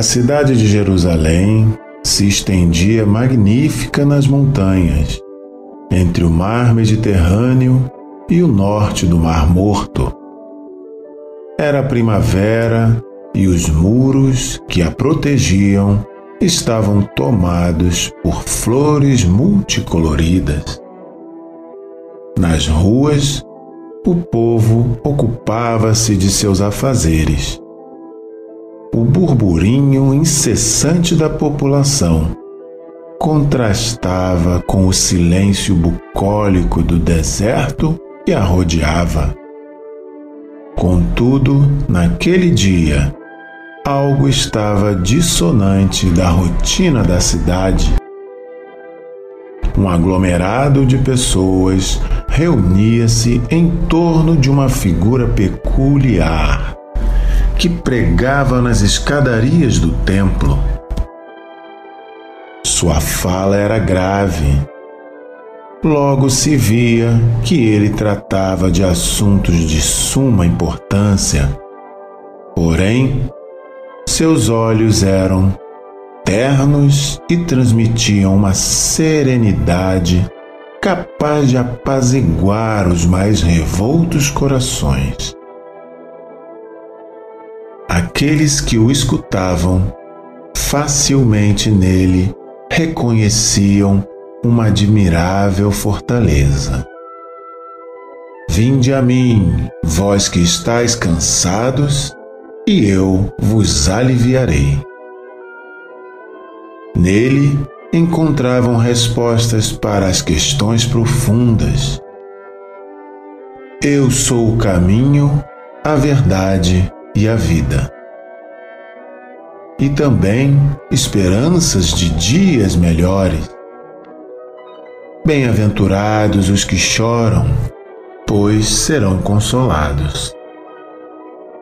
A cidade de Jerusalém se estendia magnífica nas montanhas, entre o mar Mediterrâneo e o norte do Mar Morto. Era primavera e os muros que a protegiam estavam tomados por flores multicoloridas. Nas ruas, o povo ocupava-se de seus afazeres o burburinho incessante da população contrastava com o silêncio bucólico do deserto que a rodeava. Contudo, naquele dia, algo estava dissonante da rotina da cidade. Um aglomerado de pessoas reunia-se em torno de uma figura peculiar que pregava nas escadarias do templo. Sua fala era grave. Logo se via que ele tratava de assuntos de suma importância. Porém, seus olhos eram ternos e transmitiam uma serenidade capaz de apaziguar os mais revoltos corações. Aqueles que o escutavam facilmente nele reconheciam uma admirável fortaleza. Vinde a mim, vós que estáis cansados, e eu vos aliviarei. Nele encontravam respostas para as questões profundas. Eu sou o caminho, a verdade e a vida. E também esperanças de dias melhores. Bem-aventurados os que choram, pois serão consolados.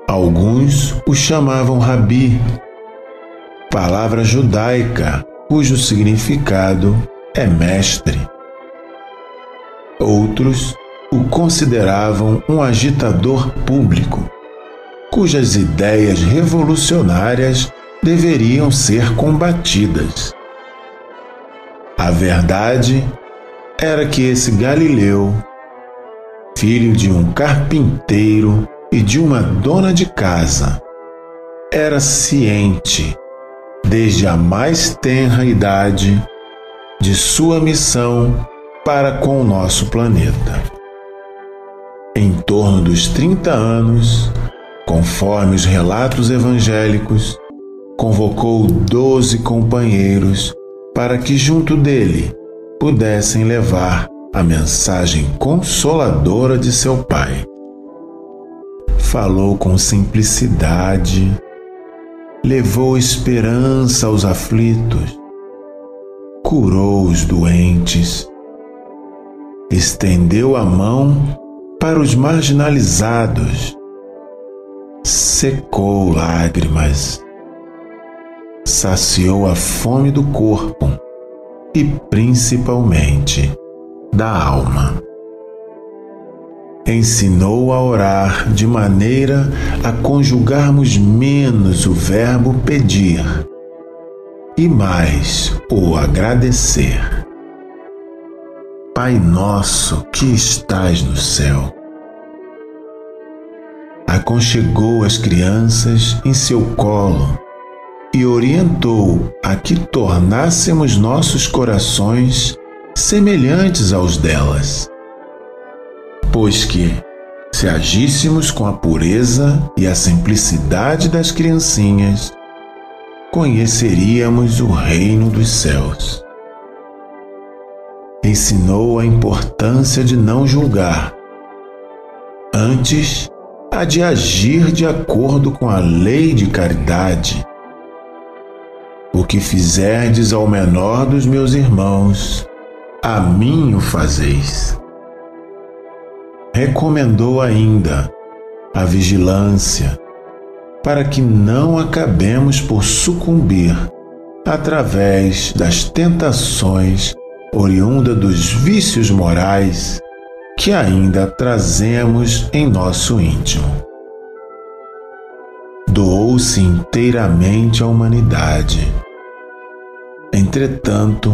Alguns o chamavam Rabi, palavra judaica cujo significado é mestre. Outros o consideravam um agitador público cujas ideias revolucionárias deveriam ser combatidas. A verdade era que esse Galileu, filho de um carpinteiro e de uma dona de casa, era ciente, desde a mais tenra idade, de sua missão para com o nosso planeta. Em torno dos 30 anos, Conforme os relatos evangélicos, convocou doze companheiros para que junto dele pudessem levar a mensagem consoladora de seu pai. Falou com simplicidade, levou esperança aos aflitos, curou os doentes, estendeu a mão para os marginalizados secou lágrimas, saciou a fome do corpo e principalmente da alma. Ensinou a orar de maneira a conjugarmos menos o verbo pedir e mais o agradecer. Pai nosso que estás no céu, aconchegou as crianças em seu colo e orientou a que tornássemos nossos corações semelhantes aos delas. Pois que, se agíssemos com a pureza e a simplicidade das criancinhas, conheceríamos o reino dos céus. Ensinou a importância de não julgar, antes a de agir de acordo com a lei de caridade. O que fizerdes ao menor dos meus irmãos, a mim o fazeis. Recomendou ainda a vigilância, para que não acabemos por sucumbir através das tentações oriunda dos vícios morais que ainda trazemos em nosso íntimo. Doou-se inteiramente à humanidade. Entretanto,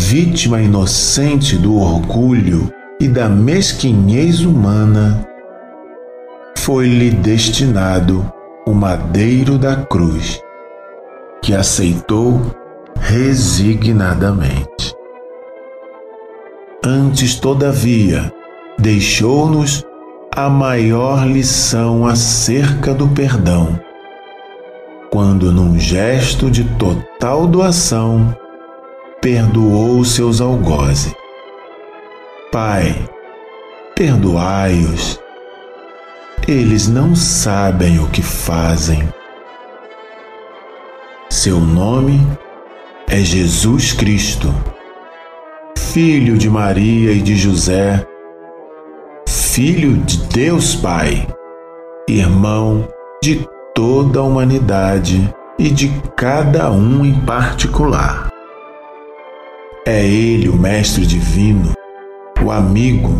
vítima inocente do orgulho e da mesquinhez humana, foi-lhe destinado o madeiro da cruz, que aceitou resignadamente. Antes, todavia, deixou-nos a maior lição acerca do perdão, quando, num gesto de total doação, perdoou seus algozes. Pai, perdoai-os, eles não sabem o que fazem. Seu nome é Jesus Cristo, Filho de Maria e de José Filho de Deus Pai, irmão de toda a humanidade e de cada um em particular. É Ele o Mestre Divino, o amigo,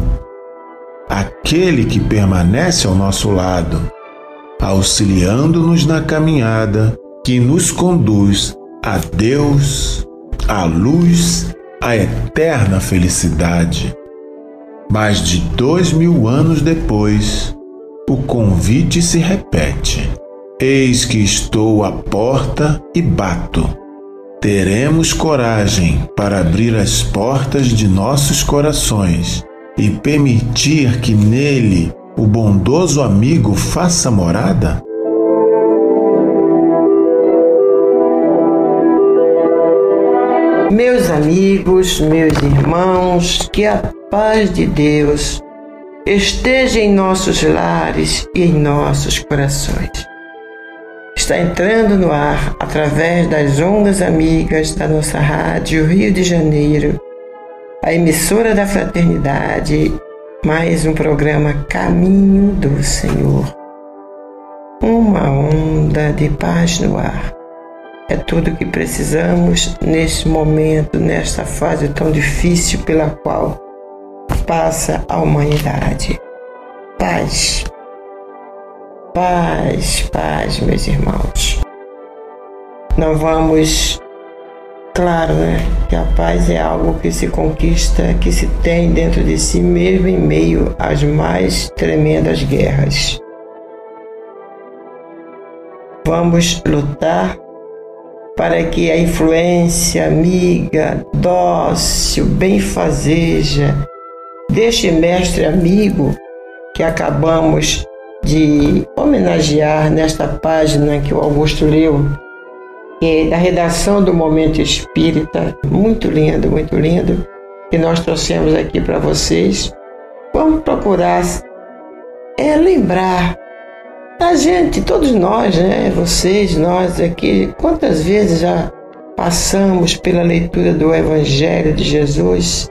aquele que permanece ao nosso lado, auxiliando-nos na caminhada que nos conduz a Deus, à luz, à eterna felicidade. Mais de dois mil anos depois, o convite se repete. Eis que estou à porta e bato. Teremos coragem para abrir as portas de nossos corações e permitir que nele o bondoso amigo faça morada? Meus amigos, meus irmãos, que a paz de Deus esteja em nossos lares e em nossos corações. Está entrando no ar através das ondas amigas da nossa rádio Rio de Janeiro, a emissora da fraternidade, mais um programa Caminho do Senhor. Uma onda de paz no ar é tudo o que precisamos neste momento, nesta fase tão difícil pela qual passa a humanidade. Paz. Paz, paz, meus irmãos. Não vamos. Claro, né? Que a paz é algo que se conquista, que se tem dentro de si mesmo em meio às mais tremendas guerras. Vamos lutar para que a influência amiga, dócil, benfazeja deste mestre amigo que acabamos de homenagear nesta página que o Augusto leu, é da redação do Momento Espírita, muito lindo, muito lindo, que nós trouxemos aqui para vocês. Vamos procurar é lembrar a gente, todos nós, né? Vocês, nós aqui, quantas vezes já passamos pela leitura do Evangelho de Jesus,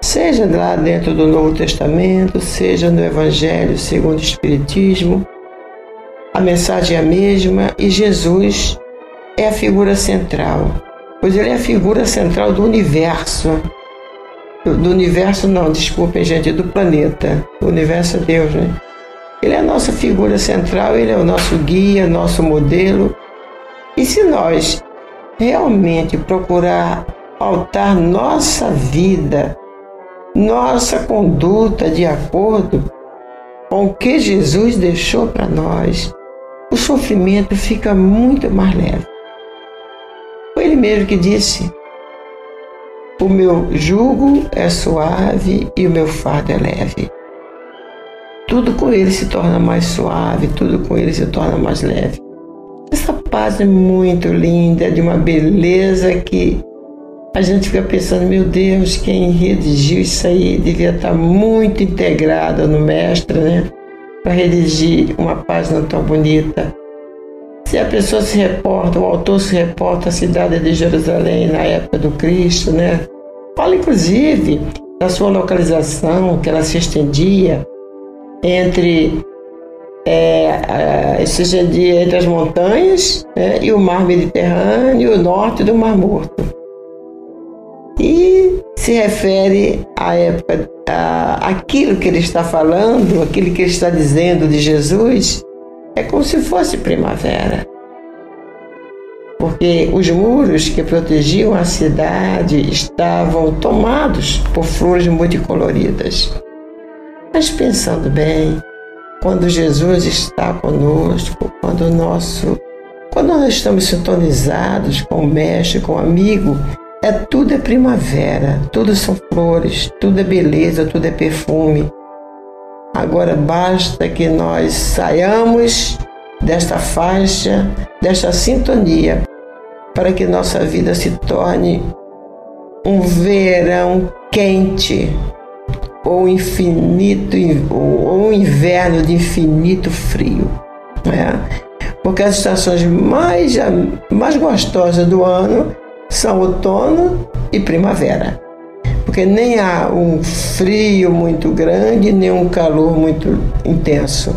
seja lá dentro do Novo Testamento, seja no Evangelho segundo o Espiritismo, a mensagem é a mesma e Jesus é a figura central, pois ele é a figura central do universo. Do, universo, não, desculpem, gente, do planeta. O universo é Deus, né? Ele é a nossa figura central, ele é o nosso guia, nosso modelo. E se nós realmente procurar pautar nossa vida, nossa conduta de acordo com o que Jesus deixou para nós, o sofrimento fica muito mais leve. Foi ele mesmo que disse: O meu jugo é suave e o meu fardo é leve. Tudo com ele se torna mais suave, tudo com ele se torna mais leve. Essa paz é muito linda, de uma beleza que a gente fica pensando, meu Deus, quem redigiu isso aí devia estar muito integrado no mestre, né? Para redigir uma página tão bonita. Se a pessoa se reporta, o autor se reporta à cidade de Jerusalém na época do Cristo, né? Fala inclusive da sua localização, que ela se estendia entre é, se estendia entre as montanhas né, e o mar Mediterrâneo, o norte do Mar Morto. E se refere à época, a, aquilo que ele está falando, aquilo que ele está dizendo de Jesus, é como se fosse primavera. Porque os muros que protegiam a cidade estavam tomados por flores multicoloridas. Mas pensando bem, quando Jesus está conosco, quando nosso quando nós estamos sintonizados com o mestre, com o amigo, é tudo é primavera, tudo são flores, tudo é beleza, tudo é perfume. Agora basta que nós saiamos desta faixa, desta sintonia, para que nossa vida se torne um verão quente, ou infinito, ou um inverno de infinito frio. Né? Porque as estações mais, mais gostosas do ano são outono e primavera porque nem há um frio muito grande, nem um calor muito intenso.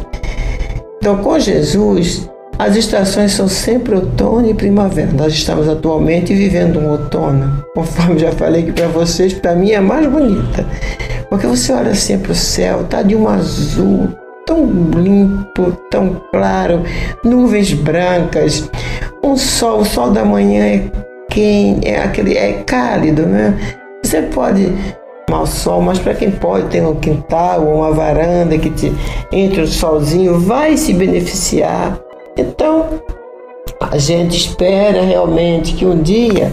Então, com Jesus, as estações são sempre outono e primavera. Nós estamos atualmente vivendo um outono, conforme já falei aqui para vocês, para mim é mais bonita. Porque você olha para o céu, tá de um azul tão limpo, tão claro, nuvens brancas, um sol, o sol da manhã é quente, é aquele é cálido, né? Você pode tomar sol, mas para quem pode ter um quintal ou uma varanda que te entre o solzinho, vai se beneficiar. Então, a gente espera realmente que um dia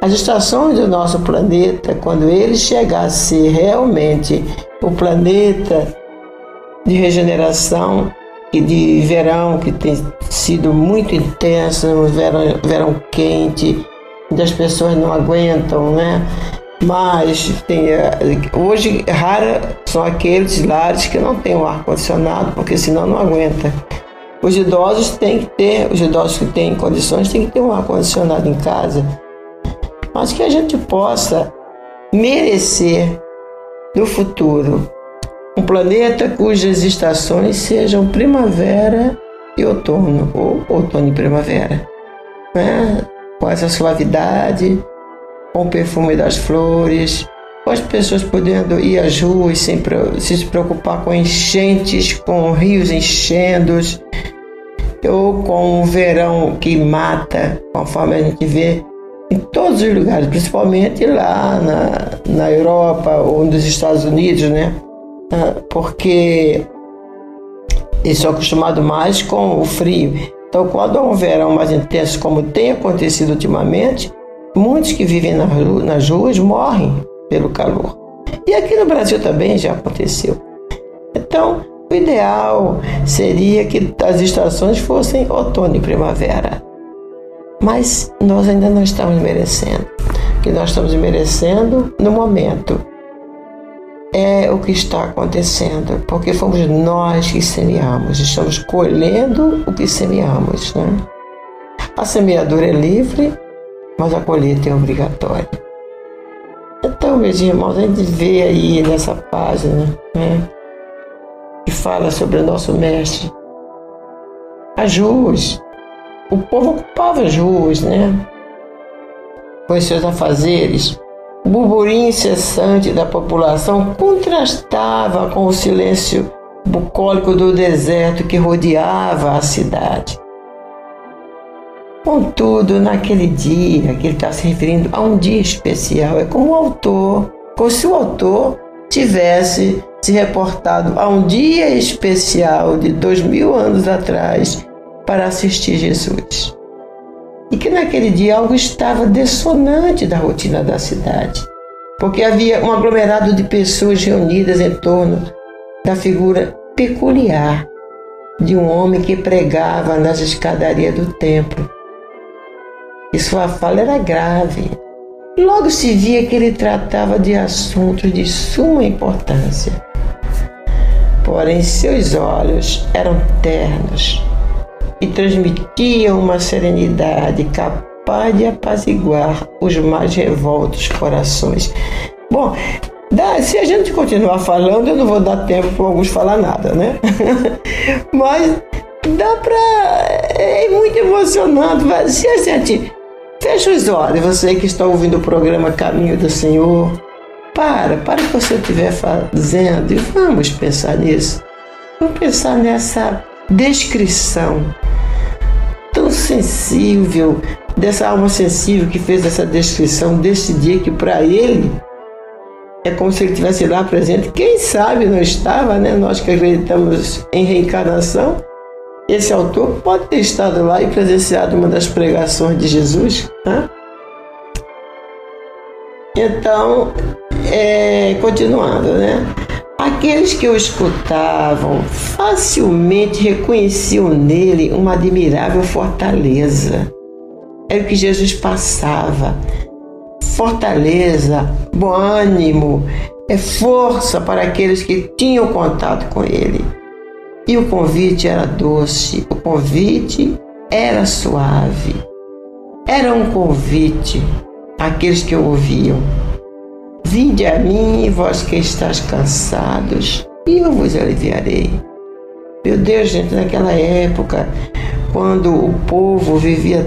as estações do nosso planeta, quando ele chegar a ser realmente o planeta de regeneração e de verão que tem sido muito intenso, um verão, verão quente, onde as pessoas não aguentam, né? Mas tem, é, hoje rara são aqueles lares que não têm o ar condicionado, porque senão não aguenta. Os idosos têm que ter, os idosos que têm condições têm que ter um ar condicionado em casa. Mas que a gente possa merecer no futuro um planeta cujas estações sejam primavera e outono, ou outono e primavera. Né? Com essa suavidade, com o perfume das flores, com as pessoas podendo ir às ruas sem se preocupar com enchentes, com rios enchendo, ou com o verão que mata, conforme a gente vê em todos os lugares, principalmente lá na, na Europa ou nos Estados Unidos, né? Ah, porque eles são acostumados mais com o frio. Então, quando há um verão mais intenso, como tem acontecido ultimamente, Muitos que vivem nas ruas morrem pelo calor. E aqui no Brasil também já aconteceu. Então, o ideal seria que as estações fossem outono e primavera. Mas nós ainda não estamos merecendo. O que nós estamos merecendo no momento é o que está acontecendo, porque fomos nós que semeamos, estamos colhendo o que semeamos. Né? A semeadura é livre, mas a colheita é obrigatória. Então, meus irmãos, a gente vê aí nessa página, né, que fala sobre o nosso mestre, as ruas. O povo ocupava as ruas, né, com seus afazeres. O burburinho incessante da população contrastava com o silêncio bucólico do deserto que rodeava a cidade. Contudo, naquele dia que ele está se referindo a um dia especial, é como o autor, como se o autor tivesse se reportado a um dia especial de dois mil anos atrás para assistir Jesus. E que naquele dia algo estava dissonante da rotina da cidade, porque havia um aglomerado de pessoas reunidas em torno da figura peculiar de um homem que pregava nas escadarias do templo. E sua fala era grave. Logo se via que ele tratava de assuntos de suma importância. Porém, seus olhos eram ternos e transmitiam uma serenidade capaz de apaziguar os mais revoltos corações. Bom, Dá, se a gente continuar falando, eu não vou dar tempo para alguns falar nada, né? Mas dá para. É muito emocionante. Se a gente fecha os olhos, você que está ouvindo o programa Caminho do Senhor, para, para o que você estiver fazendo e vamos pensar nisso. Vamos pensar nessa descrição sensível, dessa alma sensível que fez essa descrição desse dia que para ele é como se ele estivesse lá presente. Quem sabe não estava, né? Nós que acreditamos em reencarnação, esse autor pode ter estado lá e presenciado uma das pregações de Jesus. Né? Então, é, continuando, né? Aqueles que o escutavam facilmente reconheciam nele uma admirável fortaleza. Era o que Jesus passava fortaleza, bom ânimo, é força para aqueles que tinham contato com ele. E o convite era doce, o convite era suave. Era um convite àqueles que o ouviam. Vinde a mim, vós que estáis cansados, e eu vos aliviarei. Meu Deus, gente, naquela época, quando o povo vivia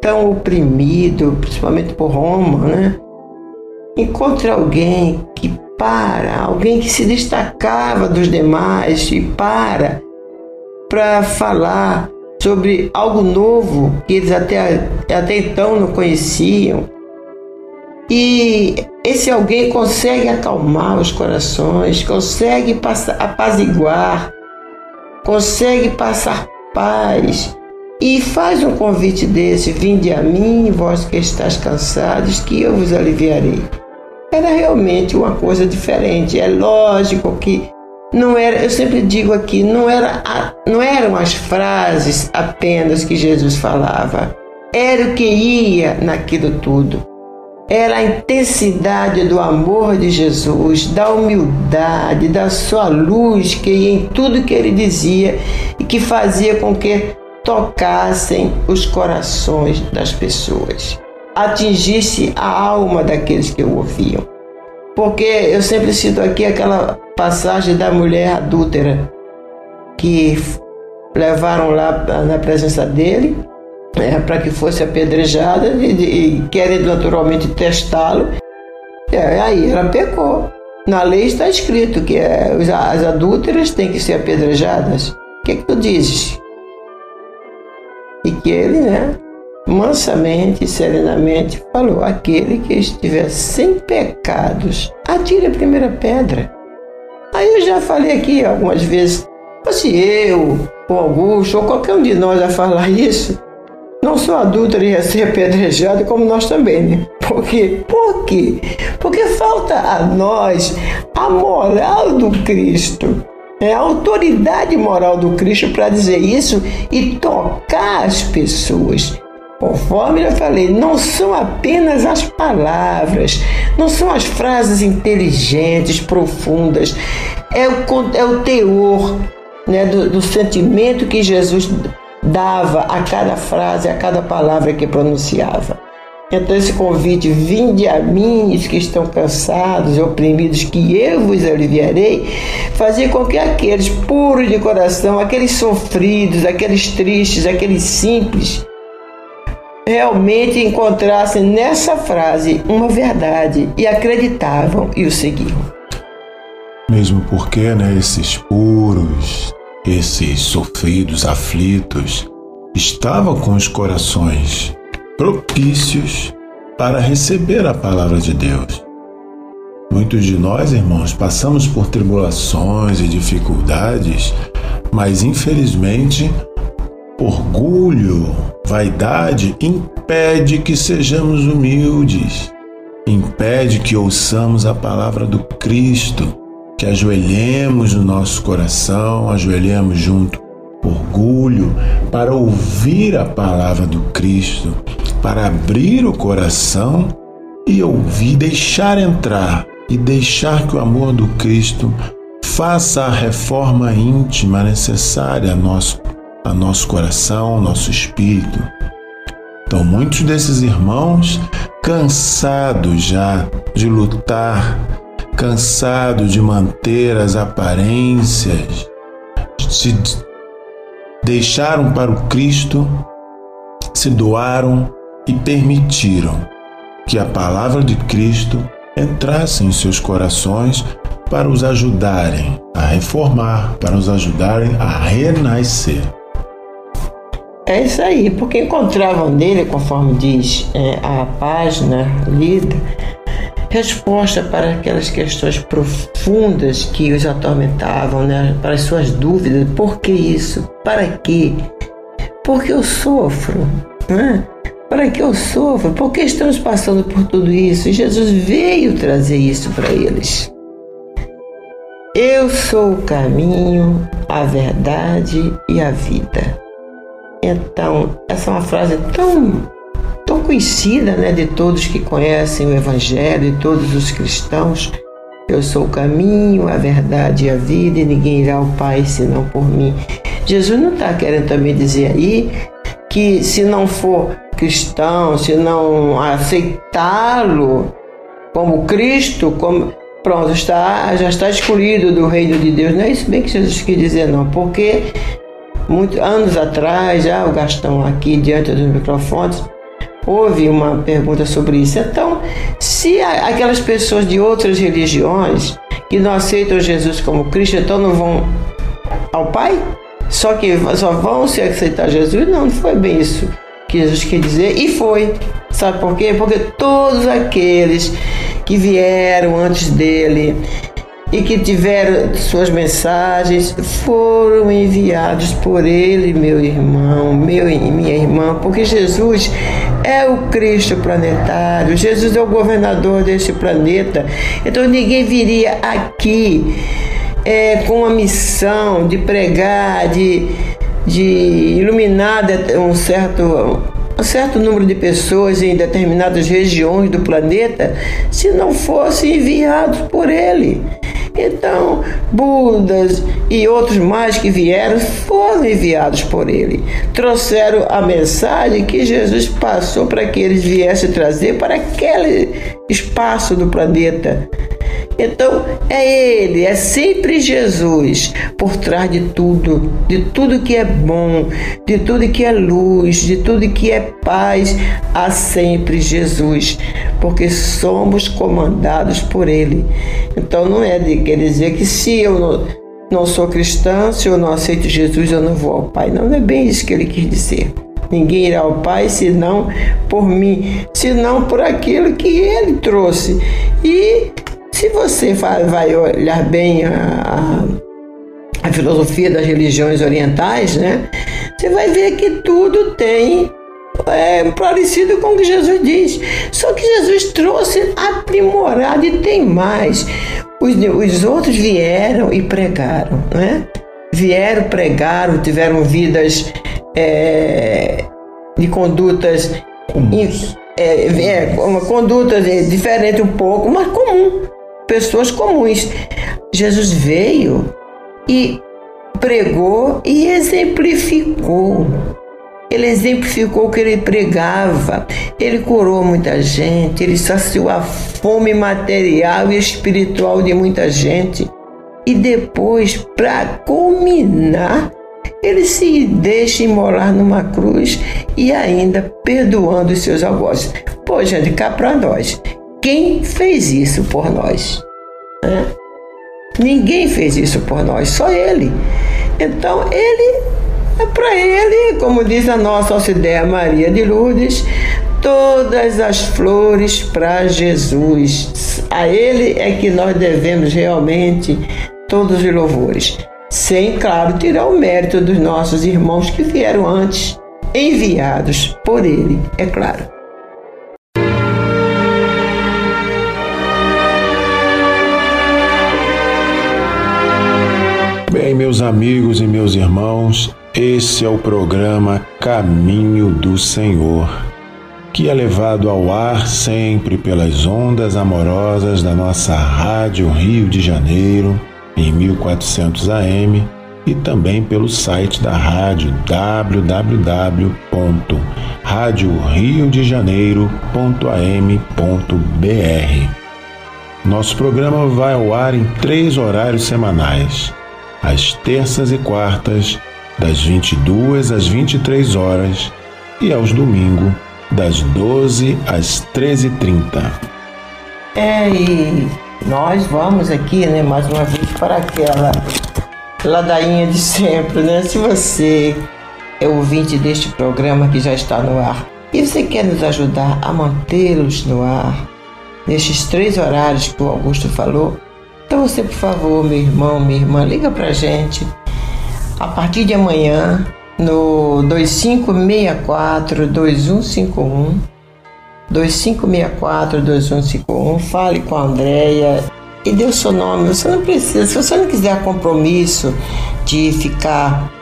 tão oprimido, principalmente por Roma, né? Encontre alguém que para, alguém que se destacava dos demais e para para falar sobre algo novo que eles até, até então não conheciam. E esse alguém consegue acalmar os corações, consegue apaziguar, consegue passar paz e faz um convite desse: Vinde a mim, vós que estáis cansados, que eu vos aliviarei. Era realmente uma coisa diferente. É lógico que não era, eu sempre digo aqui, não, era, não eram as frases apenas que Jesus falava, era o que ia naquilo tudo. Era a intensidade do amor de Jesus, da humildade, da sua luz que ia em tudo que ele dizia e que fazia com que tocassem os corações das pessoas, atingisse a alma daqueles que o ouviam. Porque eu sempre cito aqui aquela passagem da mulher adúltera que levaram lá na presença dele é, para que fosse apedrejada e, e querem naturalmente testá-lo. É, aí ela pecou. Na lei está escrito que é, as adúlteras têm que ser apedrejadas. O que, é que tu dizes? E que ele, né, mansamente e serenamente falou: Aquele que estiver sem pecados, atire a primeira pedra. Aí eu já falei aqui algumas vezes, se eu, ou Augusto, ou qualquer um de nós a falar isso, não sou adúltero ia ser apedrejado como nós também, né? Por quê? Por quê? Porque falta a nós a moral do Cristo. É a autoridade moral do Cristo para dizer isso e tocar as pessoas. Conforme eu falei, não são apenas as palavras, não são as frases inteligentes, profundas, é o, é o teor né, do, do sentimento que Jesus dava a cada frase, a cada palavra que pronunciava. Então, esse convite, vinde a mim, os que estão cansados e oprimidos, que eu vos aliviarei, fazia com que aqueles puros de coração, aqueles sofridos, aqueles tristes, aqueles simples, realmente encontrassem nessa frase uma verdade e acreditavam e o seguiam. Mesmo porque, né, esses puros, esses sofridos, aflitos, estavam com os corações propícios para receber a palavra de Deus. Muitos de nós, irmãos, passamos por tribulações e dificuldades, mas infelizmente, orgulho, vaidade impede que sejamos humildes, impede que ouçamos a palavra do Cristo, que ajoelhemos no nosso coração, ajoelhemos junto orgulho para ouvir a palavra do Cristo, para abrir o coração e ouvir, deixar entrar e deixar que o amor do Cristo faça a reforma íntima necessária a nosso, a nosso coração, ao nosso espírito. Então, muitos desses irmãos, cansados já de lutar, cansados de manter as aparências, se deixaram para o Cristo, se doaram e permitiram que a palavra de Cristo entrassem em seus corações para os ajudarem a reformar, para os ajudarem a renascer. É isso aí, porque encontravam nele, conforme diz é, a página lida, resposta para aquelas questões profundas que os atormentavam, né? para as suas dúvidas: por que isso? Para quê? Por que eu sofro? Né? Para que eu sofro? Por que estamos passando por tudo isso? E Jesus veio trazer isso para eles. Eu sou o caminho, a verdade e a vida. Então, essa é uma frase tão, tão conhecida né, de todos que conhecem o Evangelho, de todos os cristãos. Eu sou o caminho, a verdade e a vida, e ninguém irá ao Pai senão por mim. Jesus não está querendo também dizer aí que se não for cristão, se não aceitá-lo como Cristo, como pronto, está, já está excluído do reino de Deus. Não é isso bem que Jesus quis dizer, não, porque muitos anos atrás, já o Gastão aqui diante dos microfones, houve uma pergunta sobre isso. Então, se aquelas pessoas de outras religiões que não aceitam Jesus como Cristo, então não vão ao Pai? Só que só vão se aceitar Jesus? Não, não foi bem isso que Jesus quer dizer, e foi. Sabe por quê? Porque todos aqueles que vieram antes dele e que tiveram suas mensagens foram enviados por ele, meu irmão, meu e minha irmã, porque Jesus é o Cristo planetário, Jesus é o governador desse planeta. Então ninguém viria aqui é, com a missão de pregar, de de iluminar um certo, um certo número de pessoas em determinadas regiões do planeta se não fossem enviados por ele. Então, Budas e outros mais que vieram foram enviados por ele. Trouxeram a mensagem que Jesus passou para que eles viessem trazer para aquele espaço do planeta. Então é Ele, é sempre Jesus por trás de tudo, de tudo que é bom, de tudo que é luz, de tudo que é paz, há sempre Jesus, porque somos comandados por Ele. Então não é de querer dizer que se eu não, não sou cristã, se eu não aceito Jesus, eu não vou ao Pai. Não, não é bem isso que ele quis dizer. Ninguém irá ao Pai senão por mim, senão por aquilo que Ele trouxe. E se você vai olhar bem a, a, a filosofia das religiões orientais, né, você vai ver que tudo tem é, parecido com o que Jesus diz. Só que Jesus trouxe aprimorado e tem mais. Os, os outros vieram e pregaram, né? Vieram, pregaram, tiveram vidas é, de condutas. É, é, uma conduta diferente um pouco, mas comum pessoas comuns. Jesus veio e pregou e exemplificou. Ele exemplificou o que ele pregava. Ele curou muita gente, ele saciou a fome material e espiritual de muita gente. E depois, para culminar, ele se deixa imolar numa cruz e ainda perdoando os seus algozes. Pô, gente, cá para nós. Quem fez isso por nós? Né? Ninguém fez isso por nós, só Ele. Então, Ele, é para Ele, como diz a nossa Alcideia Maria de Lourdes, todas as flores para Jesus. A Ele é que nós devemos realmente todos os louvores. Sem, claro, tirar o mérito dos nossos irmãos que vieram antes, enviados por Ele, é claro. Meus amigos e meus irmãos, esse é o programa Caminho do Senhor que é levado ao ar sempre pelas ondas amorosas da nossa Rádio Rio de Janeiro, em 1400 AM, e também pelo site da rádio www.radioriodejaneiro.am.br. Nosso programa vai ao ar em três horários semanais, às terças e quartas, das 22 às 23 horas, e aos domingos, das 12 às 13h30. É, e nós vamos aqui, né, mais uma vez para aquela ladainha de sempre, né? Se você é ouvinte deste programa que já está no ar e você quer nos ajudar a mantê-los no ar, nestes três horários que o Augusto falou, então você, por favor, meu irmão, minha irmã, liga pra gente. A partir de amanhã, no 2564 2151 2564 2151 fale com a Andrea e dê o seu nome. Você não precisa, se você não quiser compromisso de ficar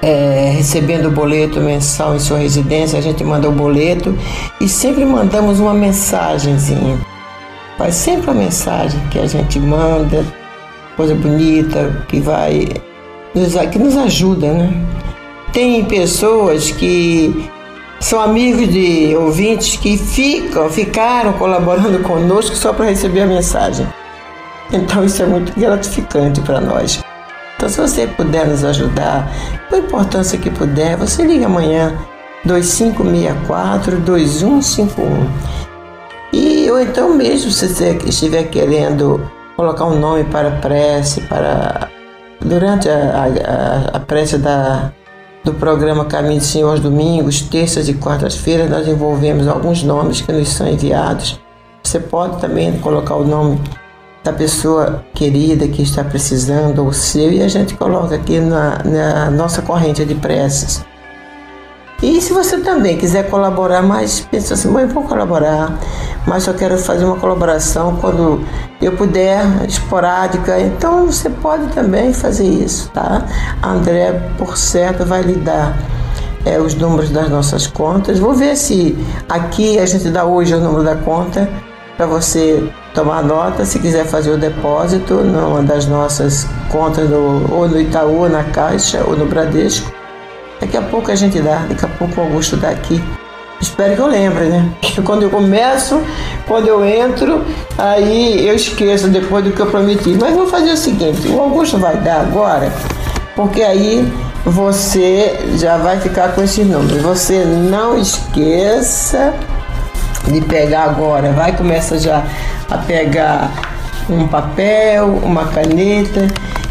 é, recebendo o boleto mensal em sua residência, a gente manda o boleto e sempre mandamos uma mensagenzinha. Faz sempre uma mensagem que a gente manda, coisa bonita, que vai que nos ajuda, né? Tem pessoas que são amigos de ouvintes que ficam, ficaram colaborando conosco só para receber a mensagem. Então isso é muito gratificante para nós. Então se você puder nos ajudar, com a importância que puder, você liga amanhã 2564 2151. Ou então mesmo se você estiver querendo colocar um nome para prece, para durante a, a, a prece da do programa Caminho do Senhor aos domingos, terças e quartas-feiras, nós envolvemos alguns nomes que nos são enviados. Você pode também colocar o nome da pessoa querida que está precisando, ou seu, e a gente coloca aqui na, na nossa corrente de preces. E se você também quiser colaborar mais, pensa assim, mãe, vou colaborar, mas só quero fazer uma colaboração quando eu puder, esporádica, então você pode também fazer isso, tá? A André, por certo, vai lhe dar é, os números das nossas contas. Vou ver se aqui a gente dá hoje o número da conta para você tomar nota se quiser fazer o depósito numa das nossas contas, do, ou no Itaú, ou na Caixa, ou no Bradesco Daqui a pouco a gente dá, daqui a pouco o Augusto dá aqui. Espero que eu lembre, né? Quando eu começo, quando eu entro, aí eu esqueço depois do que eu prometi. Mas vou fazer o seguinte: o Augusto vai dar agora, porque aí você já vai ficar com esses números. Você não esqueça de pegar agora, vai começa já a pegar um papel, uma caneta,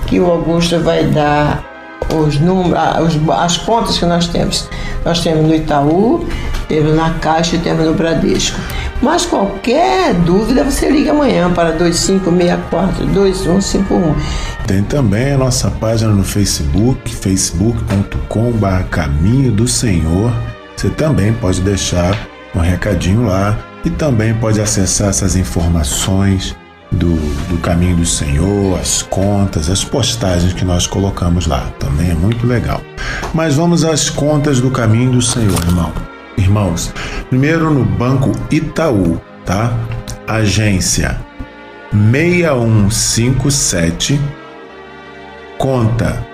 que o Augusto vai dar os números, ah, as contas que nós temos. Nós temos no Itaú, temos na Caixa e temos no Bradesco. Mas qualquer dúvida você liga amanhã para 2564 2151. Tem também a nossa página no Facebook, facebook.com.br Caminho do Senhor. Você também pode deixar um recadinho lá e também pode acessar essas informações do, do caminho do Senhor, as contas, as postagens que nós colocamos lá. Também é muito legal. Mas vamos às contas do caminho do Senhor, irmão. Irmãos, primeiro no Banco Itaú, tá? Agência 6157, conta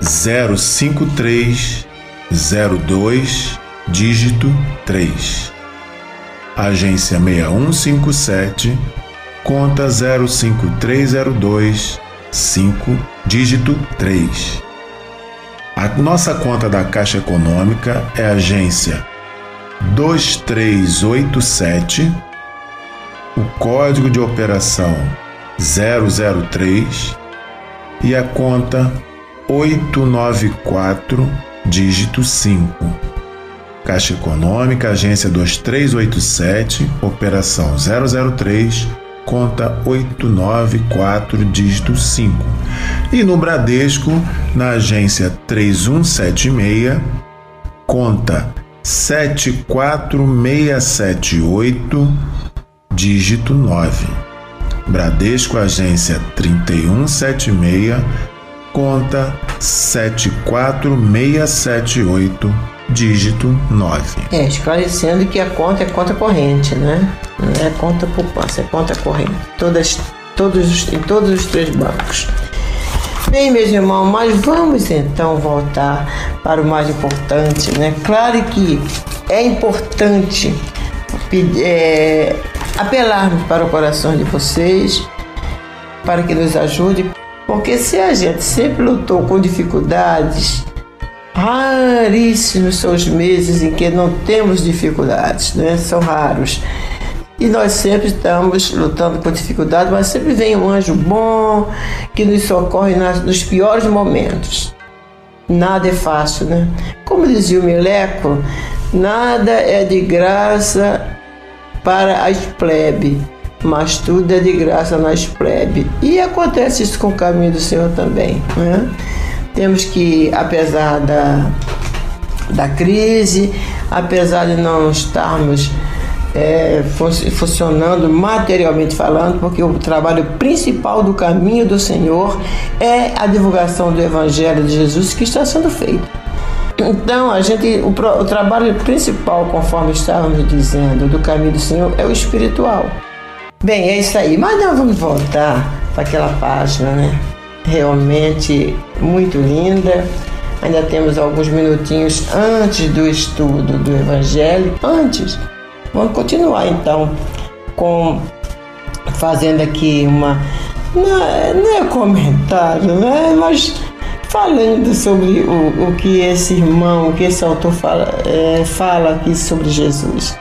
05302, dígito 3. Agência 6157 conta 05302 5, dígito 3. A nossa conta da Caixa Econômica é a agência 2387, o código de operação 003 e a conta 894, dígito 5. Caixa Econômica, agência 2387, operação 003, conta 894, dígito 5. E no Bradesco, na agência 3176, conta 74678, dígito 9. Bradesco, agência 3176, conta 74678, dígito 9. É, esclarecendo que a conta é conta corrente, né? Não é conta poupança, é conta corrente. Todas, todos, em todos os três bancos. Bem, meus irmãos, mas vamos então voltar para o mais importante, né? Claro que é importante é, apelarmos para o coração de vocês, para que nos ajude, porque se a gente sempre lutou com dificuldades, raríssimos são os meses em que não temos dificuldades, né? São raros. E nós sempre estamos lutando com dificuldades, mas sempre vem um anjo bom que nos socorre nos piores momentos. Nada é fácil, né? Como dizia o Mileco, nada é de graça para a plebe, mas tudo é de graça na plebe. E acontece isso com o caminho do Senhor também. Né? Temos que, apesar da, da crise, apesar de não estarmos é, funcionando materialmente falando, porque o trabalho principal do caminho do Senhor é a divulgação do Evangelho de Jesus que está sendo feito. Então, a gente, o, o trabalho principal, conforme estávamos dizendo, do caminho do Senhor é o espiritual. Bem, é isso aí. Mas nós vamos voltar para aquela página, né? Realmente muito linda. Ainda temos alguns minutinhos antes do estudo do Evangelho. Antes, vamos continuar então com fazendo aqui uma não é, não é comentário, né? Mas falando sobre o, o que esse irmão, o que esse autor fala, é, fala aqui sobre Jesus.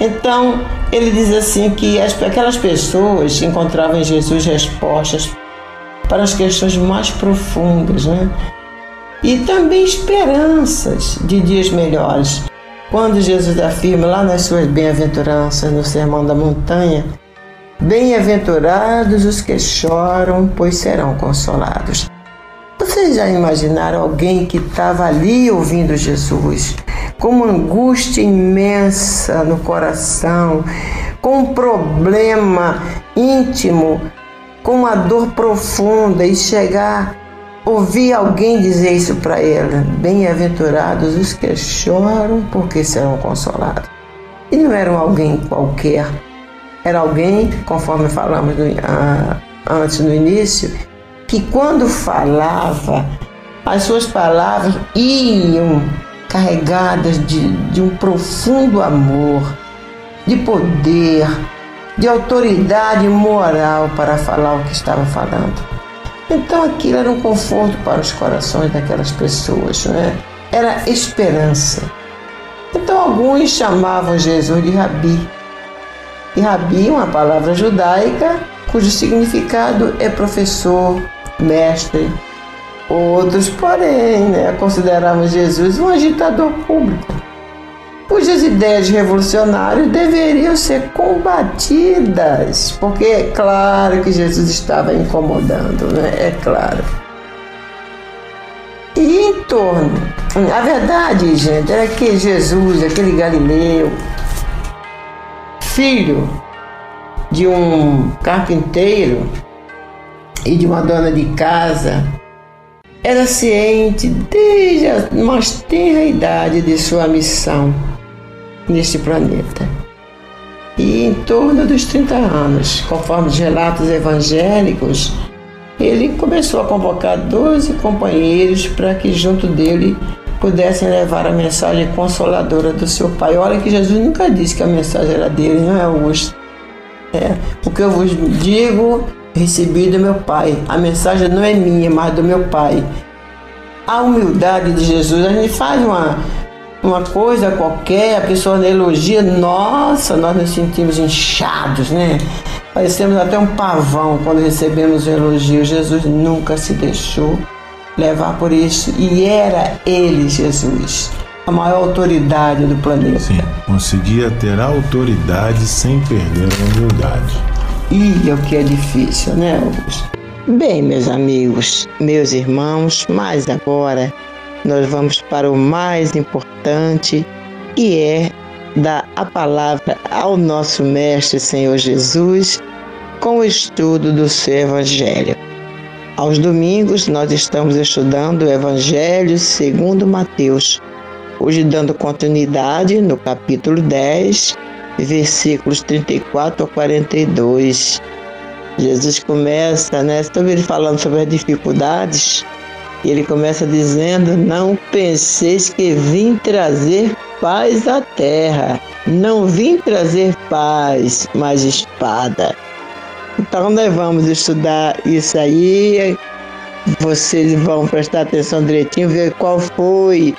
Então, ele diz assim que as, aquelas pessoas encontravam em Jesus respostas para as questões mais profundas, né? E também esperanças de dias melhores. Quando Jesus afirma lá nas suas bem-aventuranças, no Sermão da Montanha, Bem-aventurados os que choram, pois serão consolados. Vocês já imaginaram alguém que estava ali ouvindo Jesus, com uma angústia imensa no coração, com um problema íntimo, com uma dor profunda e chegar, ouvir alguém dizer isso para ele: Bem-aventurados os que choram, porque serão consolados. E não era alguém qualquer, era alguém, conforme falamos no, ah, antes no início, que quando falava, as suas palavras iam carregadas de, de um profundo amor, de poder, de autoridade moral para falar o que estava falando. Então aquilo era um conforto para os corações daquelas pessoas, não é? Era esperança. Então alguns chamavam Jesus de Rabi. E Rabi, uma palavra judaica, cujo significado é professor, mestre. Outros, porém, né, consideravam Jesus um agitador público, cujas ideias revolucionárias deveriam ser combatidas, porque é claro que Jesus estava incomodando, né? é claro. E em torno, a verdade, gente, era que Jesus, aquele galileu, filho de um carpinteiro, e de uma dona de casa, era ciente desde a mais tenra idade de sua missão neste planeta. E em torno dos 30 anos, conforme os relatos evangélicos, ele começou a convocar 12 companheiros para que junto dele pudessem levar a mensagem consoladora do seu pai. Olha que Jesus nunca disse que a mensagem era dele, não é, Augusto? É, o que eu vos digo recebi do meu Pai. A mensagem não é minha, mas do meu Pai. A humildade de Jesus, a gente faz uma, uma coisa qualquer, a pessoa não elogia, nossa, nós nos sentimos inchados, né? Parecemos até um pavão quando recebemos um elogio. Jesus nunca se deixou levar por isso e era Ele, Jesus, a maior autoridade do planeta. Sim, conseguia ter autoridade sem perder a humildade. E é o que é difícil, né, Augusto? Bem, meus amigos, meus irmãos, mas agora nós vamos para o mais importante, que é dar a palavra ao nosso Mestre Senhor Jesus com o estudo do seu Evangelho. Aos domingos nós estamos estudando o Evangelho segundo Mateus, hoje dando continuidade no capítulo 10, versículos 34 a 42. Jesus começa, né? Estou ele falando sobre as dificuldades. E ele começa dizendo: Não penseis que vim trazer paz à terra. Não vim trazer paz, mas espada. Então nós vamos estudar isso aí. Vocês vão prestar atenção direitinho, ver qual foi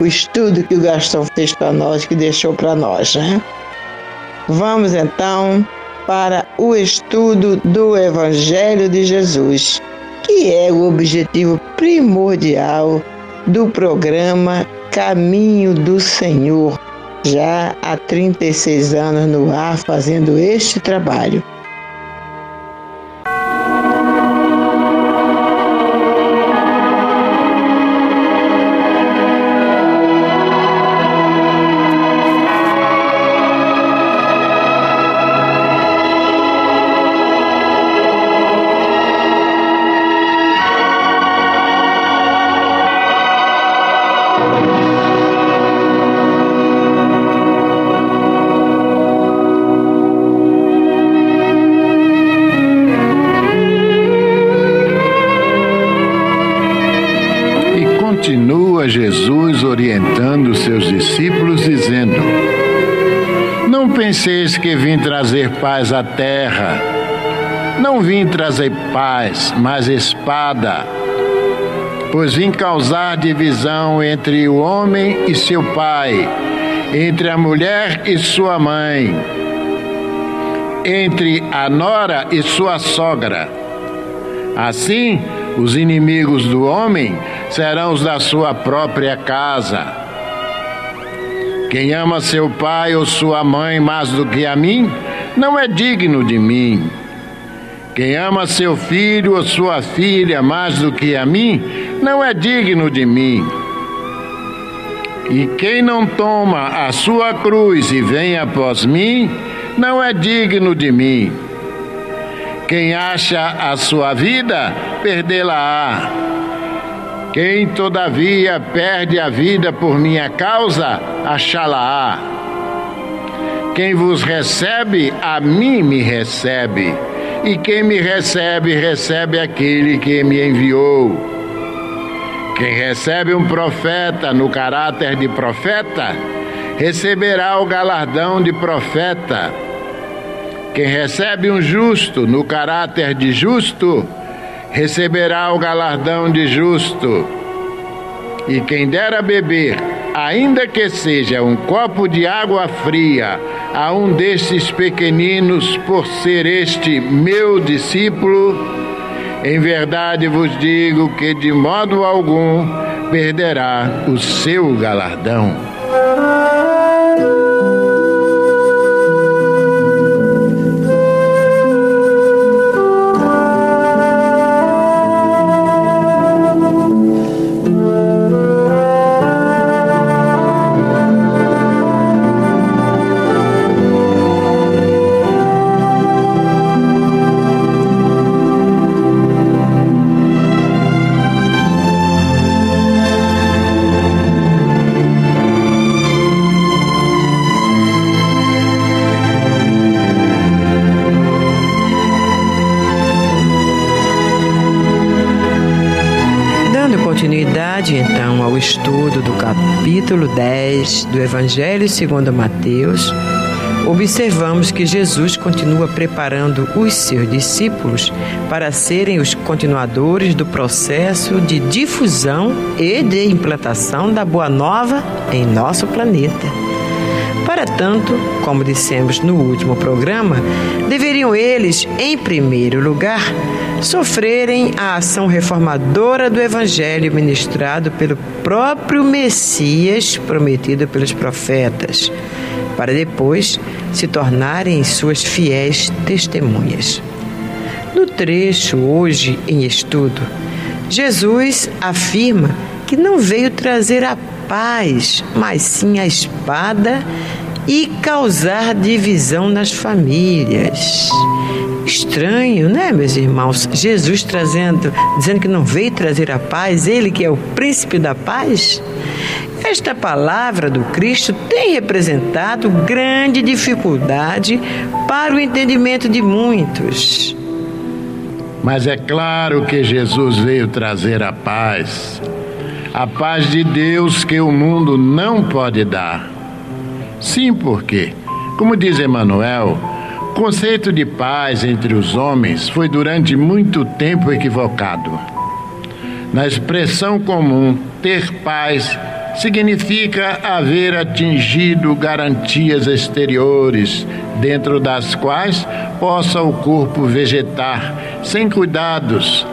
o estudo que o Gastão fez para nós, que deixou para nós, né? Vamos então para o estudo do Evangelho de Jesus, que é o objetivo primordial do programa Caminho do Senhor, já há 36 anos no ar fazendo este trabalho. Que vim trazer paz à terra. Não vim trazer paz, mas espada. Pois vim causar divisão entre o homem e seu pai, entre a mulher e sua mãe, entre a nora e sua sogra. Assim, os inimigos do homem serão os da sua própria casa. Quem ama seu pai ou sua mãe mais do que a mim, não é digno de mim. Quem ama seu filho ou sua filha mais do que a mim, não é digno de mim. E quem não toma a sua cruz e vem após mim, não é digno de mim. Quem acha a sua vida, perdê-la-á. Quem todavia perde a vida por minha causa, achá-la-á. Quem vos recebe, a mim me recebe. E quem me recebe, recebe aquele que me enviou. Quem recebe um profeta no caráter de profeta, receberá o galardão de profeta. Quem recebe um justo no caráter de justo, receberá o galardão de justo. E quem der a beber, ainda que seja um copo de água fria, a um destes pequeninos, por ser este meu discípulo, em verdade vos digo que de modo algum perderá o seu galardão. Estudo do capítulo 10 do Evangelho segundo Mateus, observamos que Jesus continua preparando os seus discípulos para serem os continuadores do processo de difusão e de implantação da Boa Nova em nosso planeta. Para tanto, como dissemos no último programa, deveriam eles, em primeiro lugar, sofrerem a ação reformadora do Evangelho ministrado pelo próprio Messias prometido pelos profetas, para depois se tornarem suas fiéis testemunhas. No trecho hoje em estudo, Jesus afirma que não veio trazer a paz, mas sim a espada e causar divisão nas famílias. Estranho, né, meus irmãos? Jesus trazendo, dizendo que não veio trazer a paz, ele que é o príncipe da paz. Esta palavra do Cristo tem representado grande dificuldade para o entendimento de muitos. Mas é claro que Jesus veio trazer a paz, a paz de Deus que o mundo não pode dar. Sim, porque, como diz Emmanuel, o conceito de paz entre os homens foi durante muito tempo equivocado. Na expressão comum, ter paz significa haver atingido garantias exteriores, dentro das quais possa o corpo vegetar sem cuidados,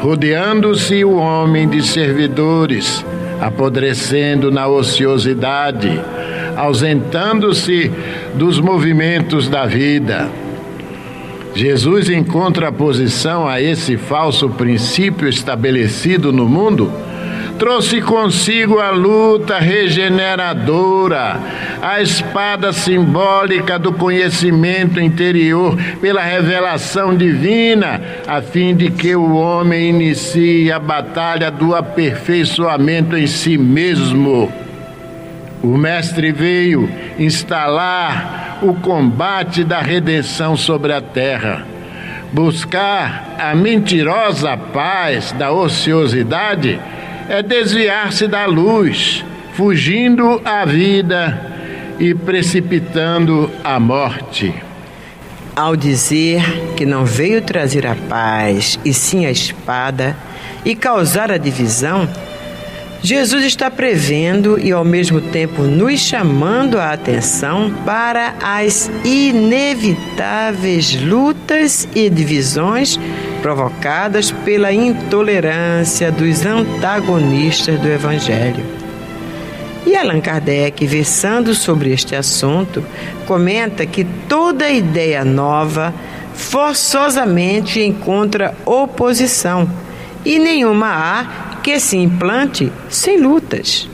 rodeando-se o homem de servidores, apodrecendo na ociosidade, ausentando-se dos movimentos da vida. Jesus, em contraposição a esse falso princípio estabelecido no mundo, trouxe consigo a luta regeneradora, a espada simbólica do conhecimento interior pela revelação divina, a fim de que o homem inicie a batalha do aperfeiçoamento em si mesmo. O Mestre veio instalar o combate da redenção sobre a terra buscar a mentirosa paz da ociosidade é desviar-se da luz, fugindo à vida e precipitando a morte. Ao dizer que não veio trazer a paz e sim a espada e causar a divisão, Jesus está prevendo e ao mesmo tempo nos chamando a atenção para as inevitáveis lutas e divisões provocadas pela intolerância dos antagonistas do Evangelho. E Allan Kardec, versando sobre este assunto, comenta que toda ideia nova forçosamente encontra oposição e nenhuma há que se implante sem lutas.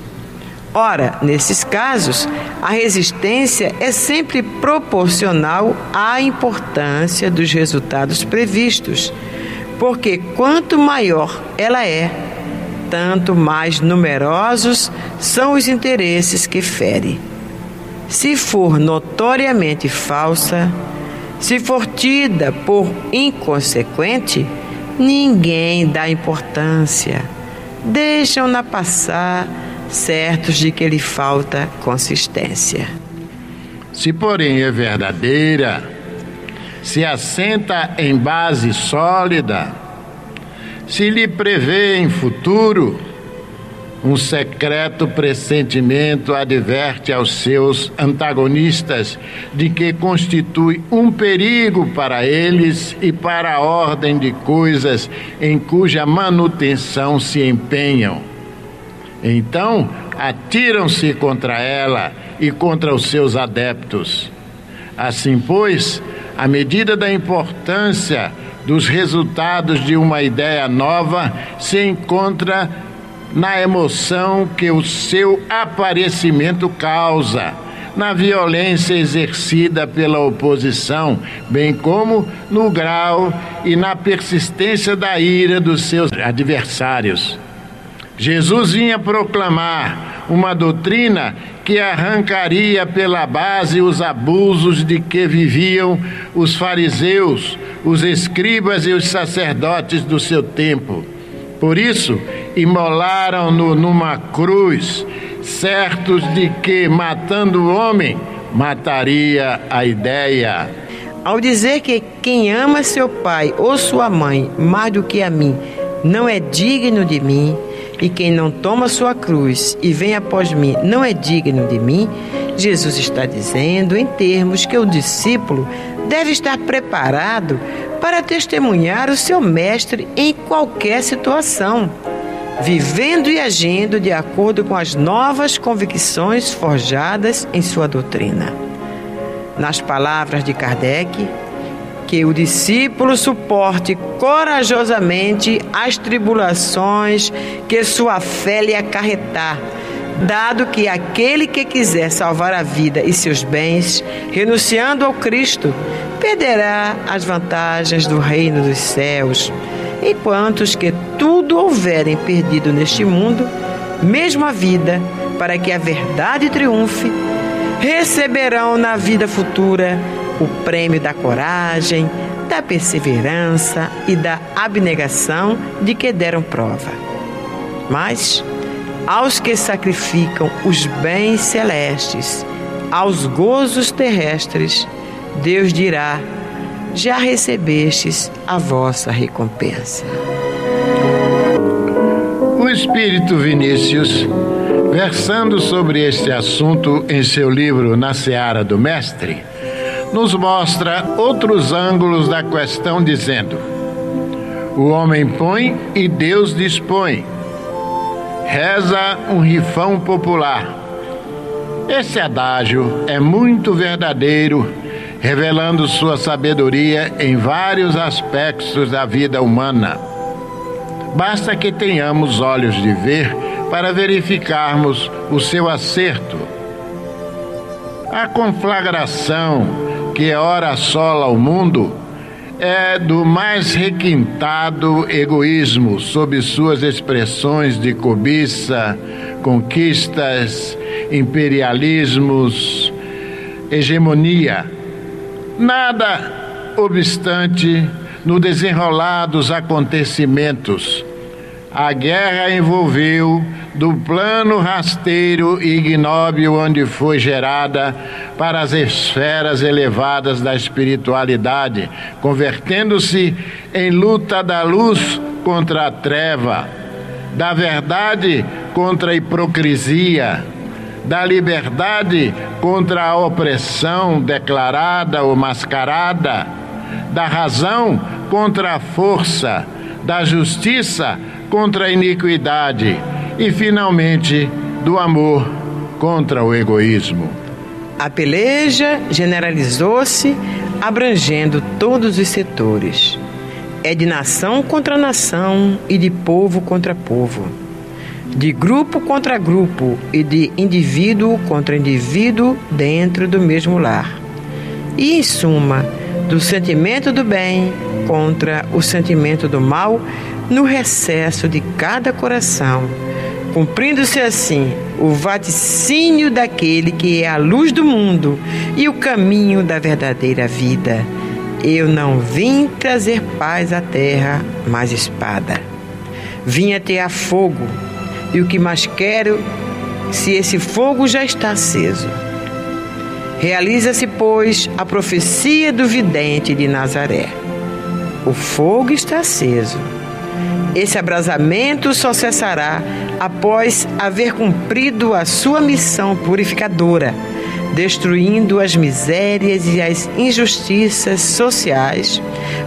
Ora, nesses casos, a resistência é sempre proporcional à importância dos resultados previstos, porque quanto maior ela é, tanto mais numerosos são os interesses que fere. Se for notoriamente falsa, se for tida por inconsequente, ninguém dá importância deixam-na passar, certos de que lhe falta consistência. Se, porém, é verdadeira, se assenta em base sólida, se lhe prevê em futuro, um secreto pressentimento adverte aos seus antagonistas de que constitui um perigo para eles e para a ordem de coisas em cuja manutenção se empenham. Então, atiram-se contra ela e contra os seus adeptos. Assim, pois, à medida da importância dos resultados de uma ideia nova, se encontra na emoção que o seu aparecimento causa, na violência exercida pela oposição, bem como no grau e na persistência da ira dos seus adversários. Jesus vinha proclamar uma doutrina que arrancaria pela base os abusos de que viviam os fariseus, os escribas e os sacerdotes do seu tempo. Por isso, imolaram-no numa cruz, certos de que, matando o homem, mataria a ideia. Ao dizer que quem ama seu pai ou sua mãe mais do que a mim não é digno de mim, E quem não toma sua cruz e vem após mim não é digno de mim, Jesus está dizendo em termos que o discípulo deve estar preparado para testemunhar o seu mestre em qualquer situação, vivendo e agindo de acordo com as novas convicções forjadas em sua doutrina. Nas palavras de Kardec, que o discípulo suporte corajosamente as tribulações que sua fé lhe acarretar, dado que aquele que quiser salvar a vida e seus bens, renunciando ao Cristo, perderá as vantagens do reino dos céus, enquanto os que tudo houverem perdido neste mundo, mesmo a vida, para que a verdade triunfe, receberão na vida futura o prêmio da coragem, da perseverança e da abnegação de que deram prova. Mas, aos que sacrificam os bens celestes, aos gozos terrestres, Deus dirá: já recebestes a vossa recompensa. O Espírito Vinícius, versando sobre este assunto em seu livro Na Seara do Mestre, nos mostra outros ângulos da questão, dizendo: O homem põe e Deus dispõe. Reza um rifão popular. Esse adágio é muito verdadeiro, revelando sua sabedoria em vários aspectos da vida humana. Basta que tenhamos olhos de ver para verificarmos o seu acerto. A conflagração que ora assola o mundo é do mais requintado egoísmo, sob suas expressões de cobiça, conquistas, imperialismos, hegemonia. Nada obstante, no desenrolar dos acontecimentos, a guerra envolveu do plano rasteiro e ignóbil onde foi gerada para as esferas elevadas da espiritualidade, convertendo-se em luta da luz contra a treva, da verdade contra a hipocrisia, da liberdade contra a opressão declarada ou mascarada, da razão contra a força, da justiça contra a iniquidade e, finalmente, do amor contra o egoísmo. A peleja generalizou-se, abrangendo todos os setores. É de nação contra nação e de povo contra povo, de grupo contra grupo e de indivíduo contra indivíduo dentro do mesmo lar. E, em suma, do sentimento do bem contra o sentimento do mal no recesso de cada coração cumprindo-se assim o vaticínio daquele que é a luz do mundo e o caminho da verdadeira vida. Eu não vim trazer paz à terra, mas espada. Vim a fogo, e o que mais quero, se esse fogo já está aceso. Realiza-se, pois, a profecia do vidente de Nazaré. O fogo está aceso esse abrasamento só cessará após haver cumprido a sua missão purificadora, destruindo as misérias e as injustiças sociais,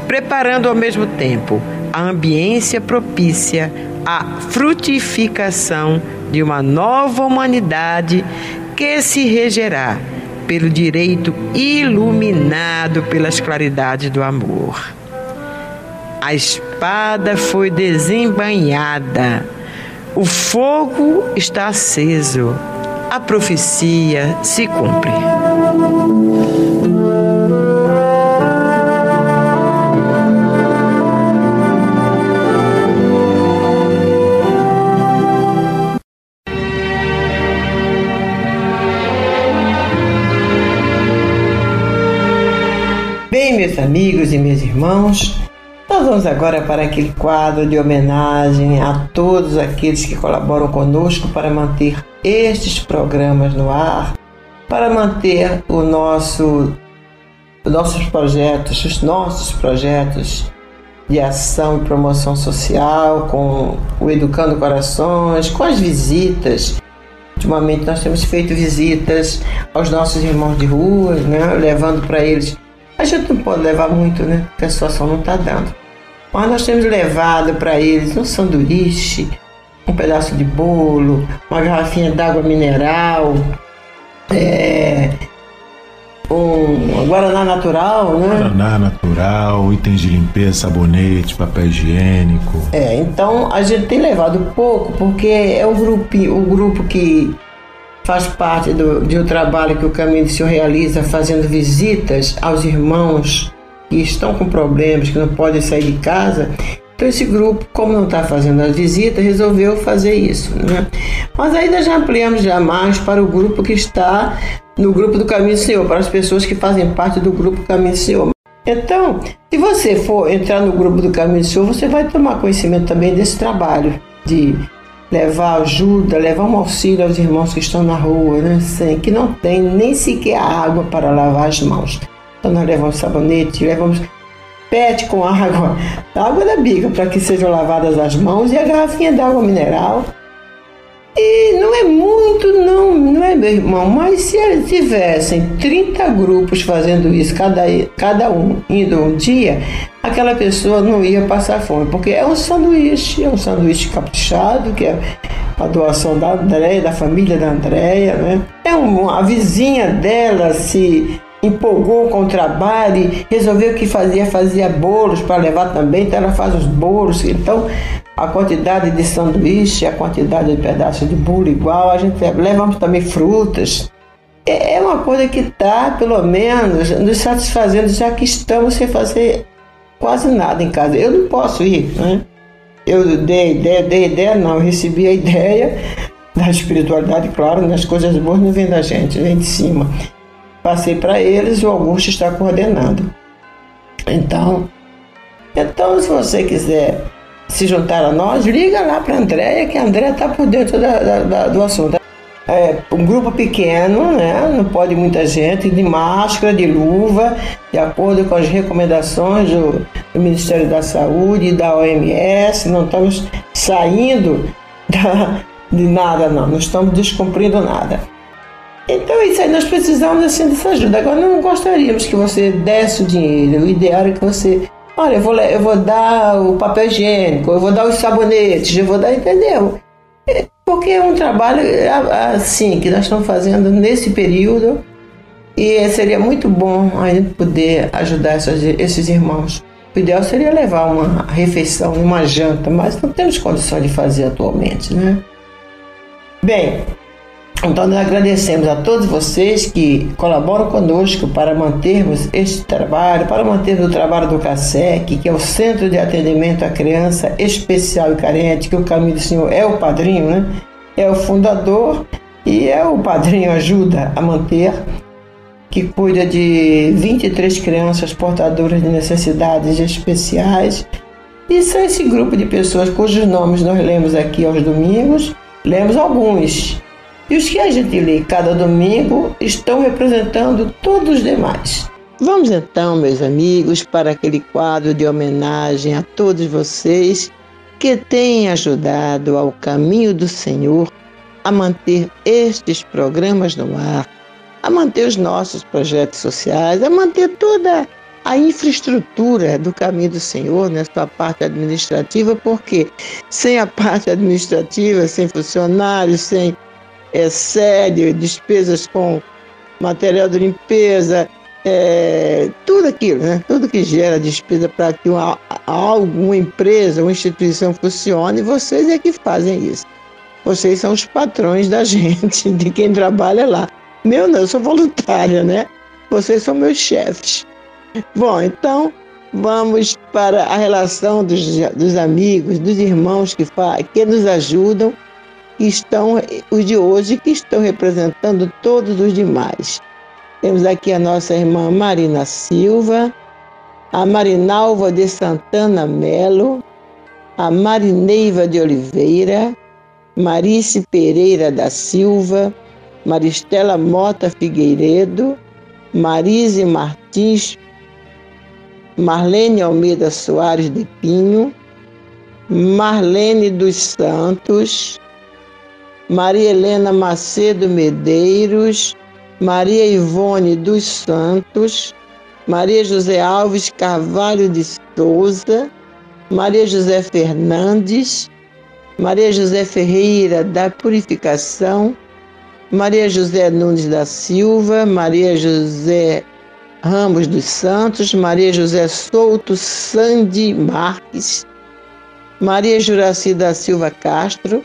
preparando ao mesmo tempo a ambiência propícia à frutificação de uma nova humanidade que se regerá pelo direito iluminado pelas claridades do amor. A espada foi desembanhada. O fogo está aceso. A profecia se cumpre. Amigos e meus irmãos, nós vamos agora para aquele quadro de homenagem a todos aqueles que colaboram conosco para manter estes programas no ar, para manter o nosso, os nossos projetos, os nossos projetos de ação e promoção social, com o Educando Corações, com as visitas. Ultimamente nós temos feito visitas aos nossos irmãos de rua, né, levando para eles. A gente não pode levar muito, né? Porque a situação não está dando. Mas nós temos levado para eles um sanduíche, um pedaço de bolo, uma garrafinha d'água mineral, é, um Guaraná natural, né? Guaraná natural, itens de limpeza, sabonete, papel higiênico. É, então a gente tem levado pouco porque é o grupo, o grupo que faz parte do, de um trabalho que o Caminho do Senhor realiza fazendo visitas aos irmãos que estão com problemas, que não podem sair de casa. Então esse grupo, como não está fazendo as visitas, resolveu fazer isso. Né? Mas ainda já ampliamos jamais para o grupo que está no grupo do Caminho do Senhor, para as pessoas que fazem parte do grupo Caminho do Senhor. Então, se você for entrar no grupo do Caminho do Senhor, você vai tomar conhecimento também desse trabalho de levar ajuda, levar um auxílio aos irmãos que estão na rua, né? Que não tem nem sequer água para lavar as mãos. Então nós levamos sabonete, levamos pet com água, água da bica para que sejam lavadas as mãos e a garrafinha de água mineral. E não é muito, não, não é meu irmão, mas se eles tivessem 30 grupos fazendo isso, cada, cada um indo um dia, aquela pessoa não ia passar fome, porque é um sanduíche, é um sanduíche caprichado, que é a doação da Andréia, da família da Andréia, né? É um, a vizinha dela se empolgou com o trabalho e resolveu que fazia, fazia bolos para levar também, então ela faz os bolos. Então, a quantidade de sanduíche, a quantidade de pedaços de bolo igual, a gente levamos também frutas. É, é uma coisa que está, pelo menos, nos satisfazendo, já que estamos sem fazer quase nada em casa. Eu não posso ir, né? Eu dei ideia, dei ideia, não, eu recebi a ideia da espiritualidade, claro, nas coisas boas não vem da gente, vem de cima. Passei para eles e o Augusto está coordenando. Então, então se você quiser se juntar a nós, liga lá para a Andréia, que a Andréia está por dentro da, da, da, do assunto. É, um grupo pequeno, né? não pode muita gente, de máscara, de luva, de acordo com as recomendações do, do Ministério da Saúde e da OMS. Não estamos saindo da, de nada, não, não estamos descumprindo nada. Então isso aí, nós precisamos assim dessa ajuda. Agora não gostaríamos que você desse o dinheiro. O ideal é que você, olha, eu vou, eu vou dar o papel higiênico, eu vou dar os sabonetes, eu vou dar, entendeu? É, porque é um trabalho assim que nós estamos fazendo nesse período e seria muito bom a gente poder ajudar essas, esses irmãos. O ideal seria levar uma refeição, uma janta, mas não temos condição de fazer atualmente, né? Bem, então, nós agradecemos a todos vocês que colaboram conosco para mantermos este trabalho, para mantermos o trabalho do CASEC, que é o Centro de Atendimento à Criança Especial e Carente, que o Caminho do Senhor é o padrinho, né? É o fundador e é o padrinho ajuda a manter, que cuida de 23 crianças portadoras de necessidades especiais. E são esse grupo de pessoas cujos nomes nós lemos aqui aos domingos, lemos alguns e os que a gente lê cada domingo estão representando todos os demais. Vamos então, meus amigos, para aquele quadro de homenagem a todos vocês que têm ajudado ao caminho do Senhor a manter estes programas no ar, a manter os nossos projetos sociais, a manter toda a infraestrutura do caminho do Senhor, na sua parte administrativa, porque sem a parte administrativa, sem funcionários, sem é, sério, despesas com material de limpeza, é, tudo aquilo, né? tudo que gera despesa para que uma, alguma empresa, uma instituição funcione, vocês é que fazem isso. Vocês são os patrões da gente, de quem trabalha lá. Meu não, eu sou voluntária, né? Vocês são meus chefes. Bom, então vamos para a relação dos, dos amigos, dos irmãos que, que nos ajudam estão os de hoje que estão representando todos os demais. Temos aqui a nossa irmã Marina Silva, a Marinalva de Santana Melo, a Marineiva de Oliveira, Marice Pereira da Silva, Maristela Mota Figueiredo, Marise Martins Marlene Almeida Soares de Pinho, Marlene dos Santos, Maria Helena Macedo Medeiros, Maria Ivone dos Santos, Maria José Alves Carvalho de Souza, Maria José Fernandes, Maria José Ferreira da Purificação, Maria José Nunes da Silva, Maria José Ramos dos Santos, Maria José Souto Sandy Marques, Maria Juraci da Silva Castro,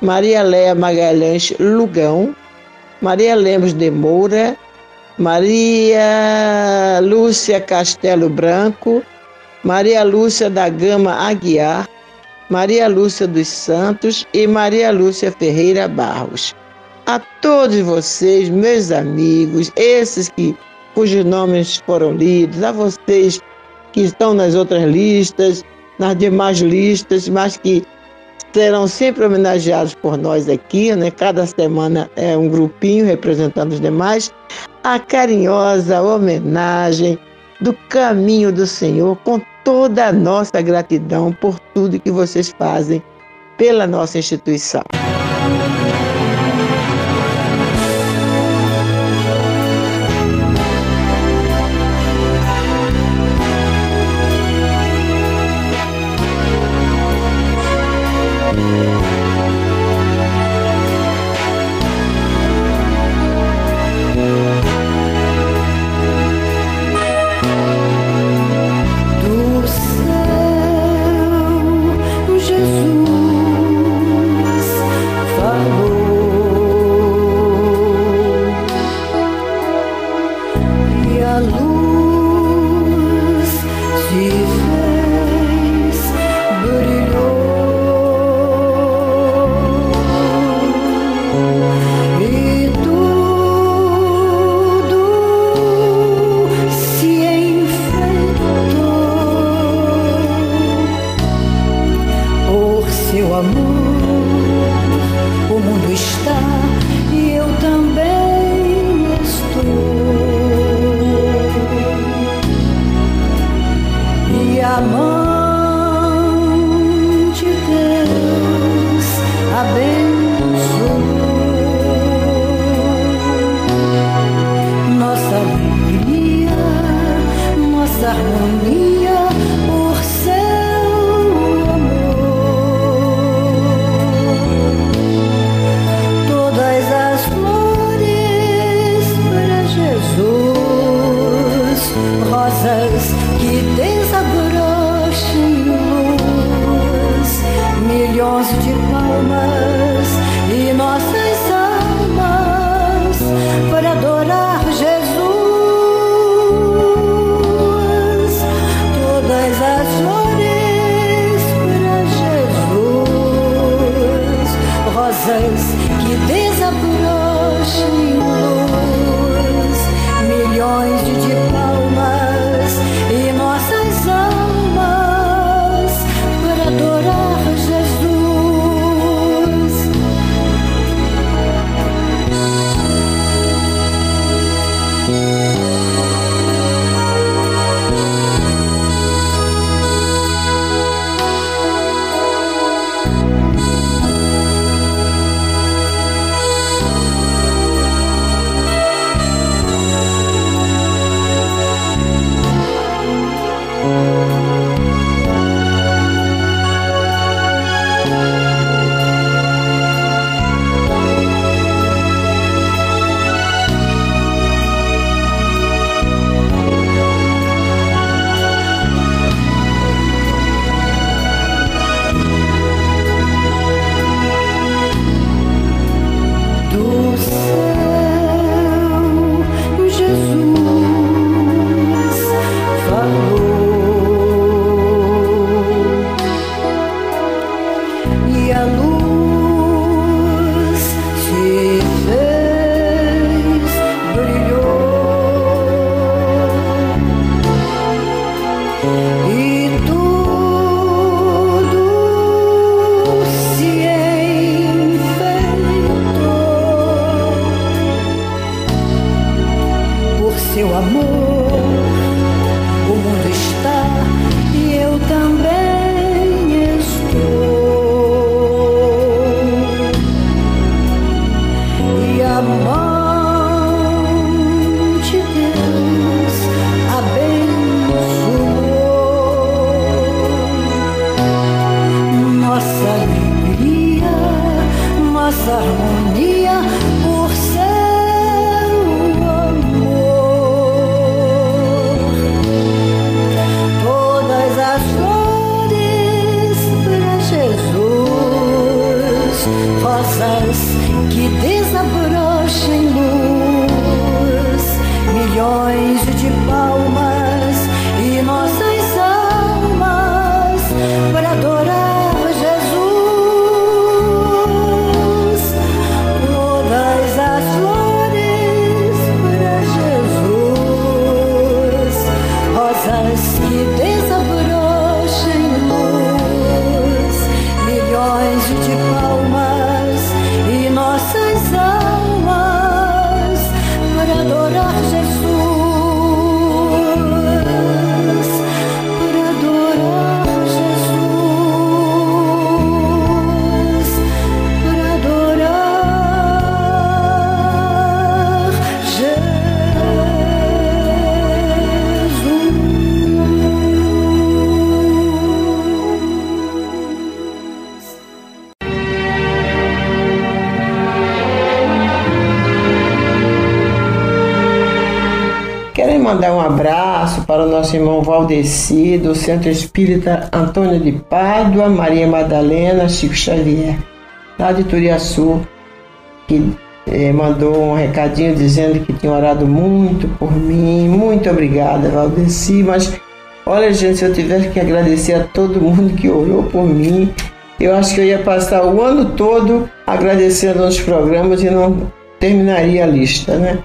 Maria Léa Magalhães Lugão, Maria Lemos de Moura, Maria Lúcia Castelo Branco, Maria Lúcia da Gama Aguiar, Maria Lúcia dos Santos e Maria Lúcia Ferreira Barros. A todos vocês, meus amigos, esses que cujos nomes foram lidos, a vocês que estão nas outras listas, nas demais listas, mas que serão sempre homenageados por nós aqui, né? Cada semana é um grupinho representando os demais. A carinhosa homenagem do caminho do Senhor, com toda a nossa gratidão por tudo que vocês fazem pela nossa instituição. Valdeci, do Centro Espírita Antônio de Pádua, Maria Madalena, Chico Xavier, lá de Turiaçu, que eh, mandou um recadinho dizendo que tinha orado muito por mim. Muito obrigada, Valdeci. Mas olha, gente, se eu tivesse que agradecer a todo mundo que orou por mim, eu acho que eu ia passar o ano todo agradecendo nos programas e não terminaria a lista, né?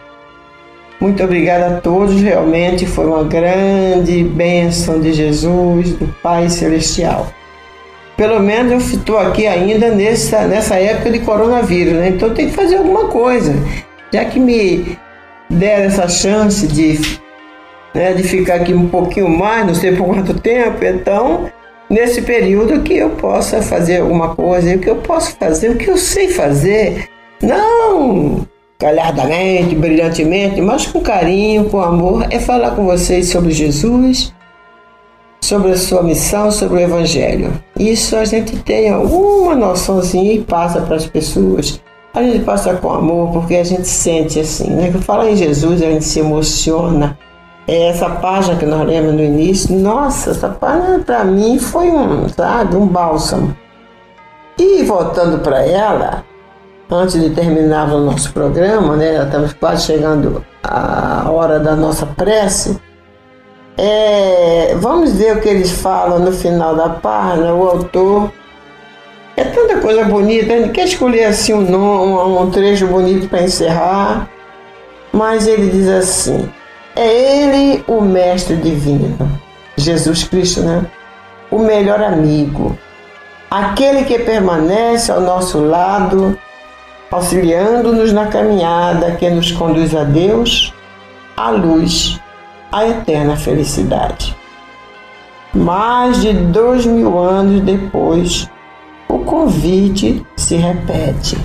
Muito obrigada a todos, realmente foi uma grande bênção de Jesus, do Pai Celestial. Pelo menos eu estou aqui ainda nessa, nessa época de coronavírus, né? Então tem que fazer alguma coisa. Já que me deram essa chance de, né, de ficar aqui um pouquinho mais, não sei por quanto tempo, então nesse período que eu possa fazer alguma coisa, o que eu posso fazer, o que eu sei fazer, não galhardamente, brilhantemente, mas com carinho, com amor, é falar com vocês sobre Jesus, sobre a sua missão, sobre o Evangelho. Isso a gente tem alguma noçãozinha e passa para as pessoas. A gente passa com amor porque a gente sente assim, né? Que fala em Jesus, a gente se emociona. É essa página que nós lemos no início, nossa, essa página para mim foi um, sabe, um bálsamo. E voltando para ela, antes de terminar o nosso programa, né? Estamos quase chegando à hora da nossa prece. É, vamos ver o que eles falam no final da página, o autor. É tanta coisa bonita, gente quer escolher assim um, nome, um trecho bonito para encerrar, mas ele diz assim: é ele o Mestre Divino, Jesus Cristo, né? O melhor amigo, aquele que permanece ao nosso lado auxiliando-nos na caminhada que nos conduz a Deus, à luz, à eterna felicidade. Mais de dois mil anos depois, o convite se repete.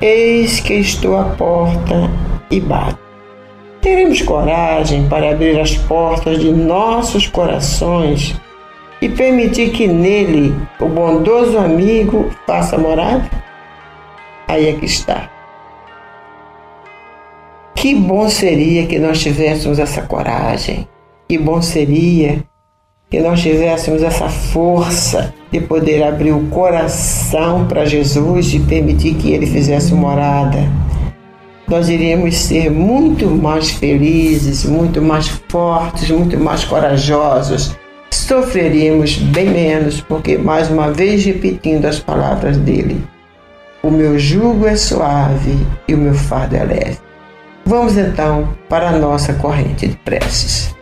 Eis que estou à porta e bato. Teremos coragem para abrir as portas de nossos corações e permitir que nele o bondoso amigo faça morada? Aí é que está. Que bom seria que nós tivéssemos essa coragem. Que bom seria que nós tivéssemos essa força de poder abrir o coração para Jesus e permitir que Ele fizesse morada. Nós iríamos ser muito mais felizes, muito mais fortes, muito mais corajosos. Sofreríamos bem menos, porque, mais uma vez repetindo as palavras dele, o meu jugo é suave e o meu fardo é leve. Vamos então para a nossa corrente de preces.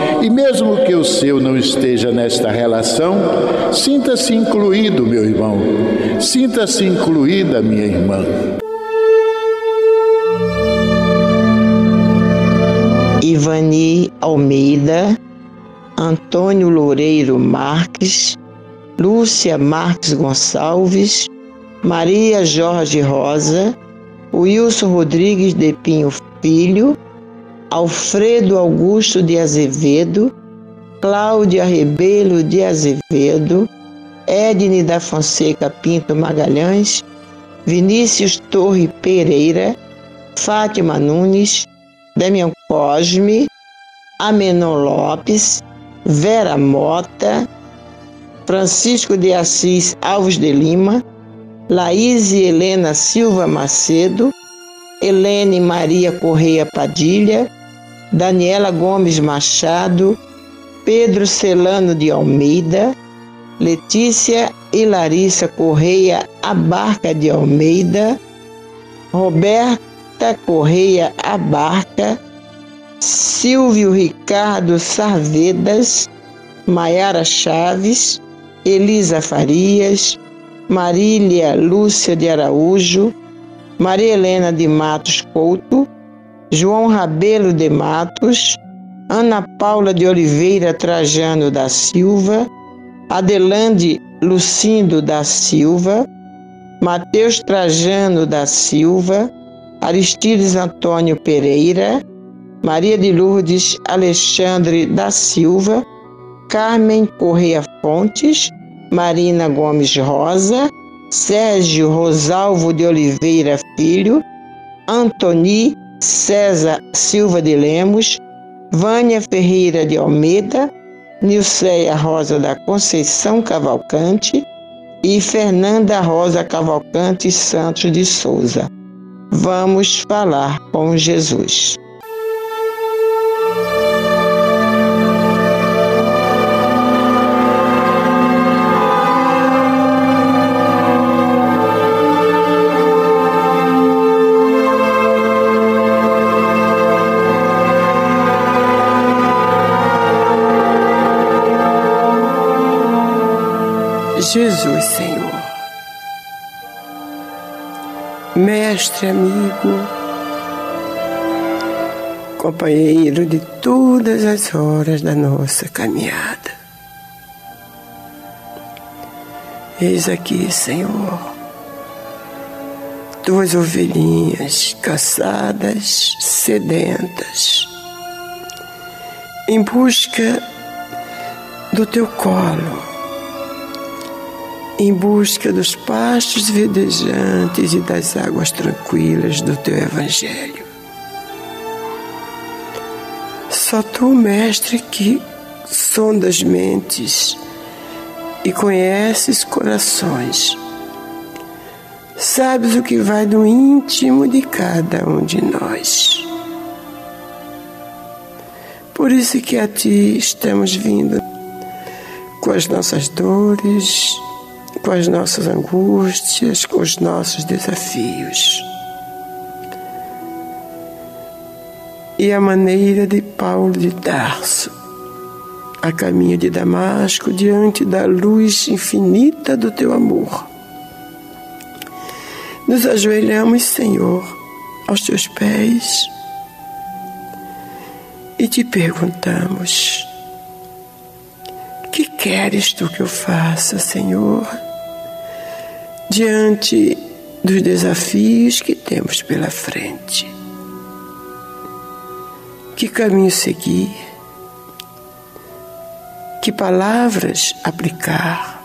e, mesmo que o seu não esteja nesta relação, sinta-se incluído, meu irmão, sinta-se incluída, minha irmã. Ivani Almeida, Antônio Loureiro Marques, Lúcia Marques Gonçalves, Maria Jorge Rosa, Wilson Rodrigues de Pinho Filho, Alfredo Augusto de Azevedo, Cláudia Rebelo de Azevedo, Edne da Fonseca Pinto Magalhães, Vinícius Torre Pereira, Fátima Nunes, Damião Cosme, Amenon Lopes, Vera Mota, Francisco de Assis Alves de Lima, Laís Helena Silva Macedo, Helene Maria Correia Padilha, Daniela Gomes Machado, Pedro Celano de Almeida, Letícia e Larissa Correia Abarca de Almeida, Roberta Correia Abarca, Silvio Ricardo Sarvedas, Maiara Chaves, Elisa Farias, Marília Lúcia de Araújo, Maria Helena de Matos Couto, João Rabelo de Matos, Ana Paula de Oliveira Trajano da Silva, Adelande Lucindo da Silva, Mateus Trajano da Silva, Aristides Antônio Pereira, Maria de Lourdes Alexandre da Silva, Carmen Correia Fontes, Marina Gomes Rosa, Sérgio Rosalvo de Oliveira Filho, Antoni César Silva de Lemos, Vânia Ferreira de Almeida, Nilceia Rosa da Conceição Cavalcante e Fernanda Rosa Cavalcante Santos de Souza. Vamos falar com Jesus. Jesus, Senhor. Mestre, amigo, companheiro de todas as horas da nossa caminhada. Eis aqui, Senhor, tuas ovelhinhas cansadas, sedentas, em busca do teu colo em busca dos pastos verdejantes e das águas tranquilas do teu Evangelho. Só tu, Mestre, que sondas mentes e conheces corações, sabes o que vai do íntimo de cada um de nós. Por isso que a ti estamos vindo com as nossas dores, com as nossas angústias, com os nossos desafios. e a maneira de Paulo de Tarso, a caminho de Damasco, diante da luz infinita do teu amor. Nos ajoelhamos, Senhor, aos teus pés e te perguntamos: que queres tu que eu faça, Senhor, diante dos desafios que temos pela frente? Que caminho seguir? Que palavras aplicar?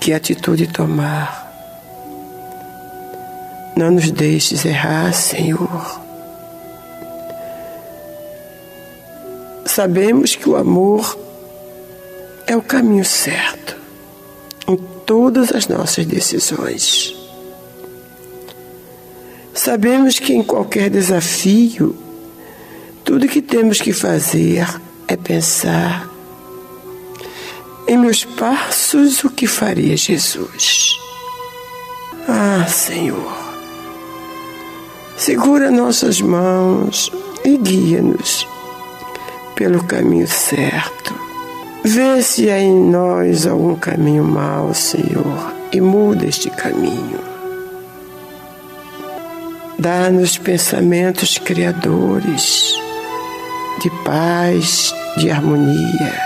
Que atitude tomar? Não nos deixes errar, Senhor. Sabemos que o amor é o caminho certo todas as nossas decisões. Sabemos que em qualquer desafio, tudo que temos que fazer é pensar em meus passos o que faria Jesus. Ah, Senhor, segura nossas mãos e guia-nos pelo caminho certo. Vê se há em nós algum caminho mau, Senhor, e muda este caminho. Dá-nos pensamentos criadores, de paz, de harmonia.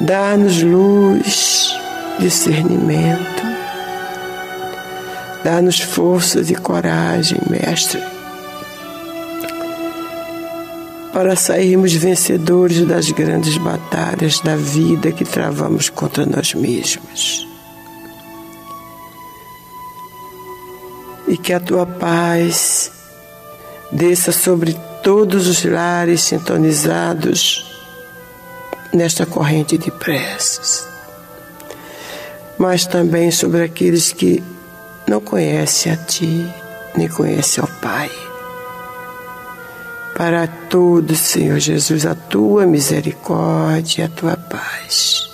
Dá-nos luz, discernimento. Dá-nos forças e coragem, Mestre para sairmos vencedores das grandes batalhas da vida que travamos contra nós mesmos. E que a tua paz desça sobre todos os lares sintonizados nesta corrente de preces, mas também sobre aqueles que não conhecem a Ti, nem conhecem ao Pai para todos, Senhor Jesus, a tua misericórdia e a tua paz.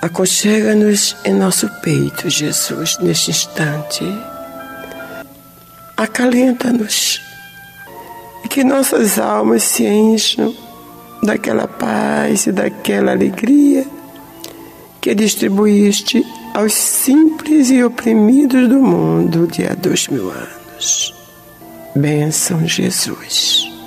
Aconchega-nos em nosso peito, Jesus, neste instante. Acalenta-nos e que nossas almas se encham daquela paz e daquela alegria que distribuíste aos simples e oprimidos do mundo de há dois mil anos. Bênção, Jesus.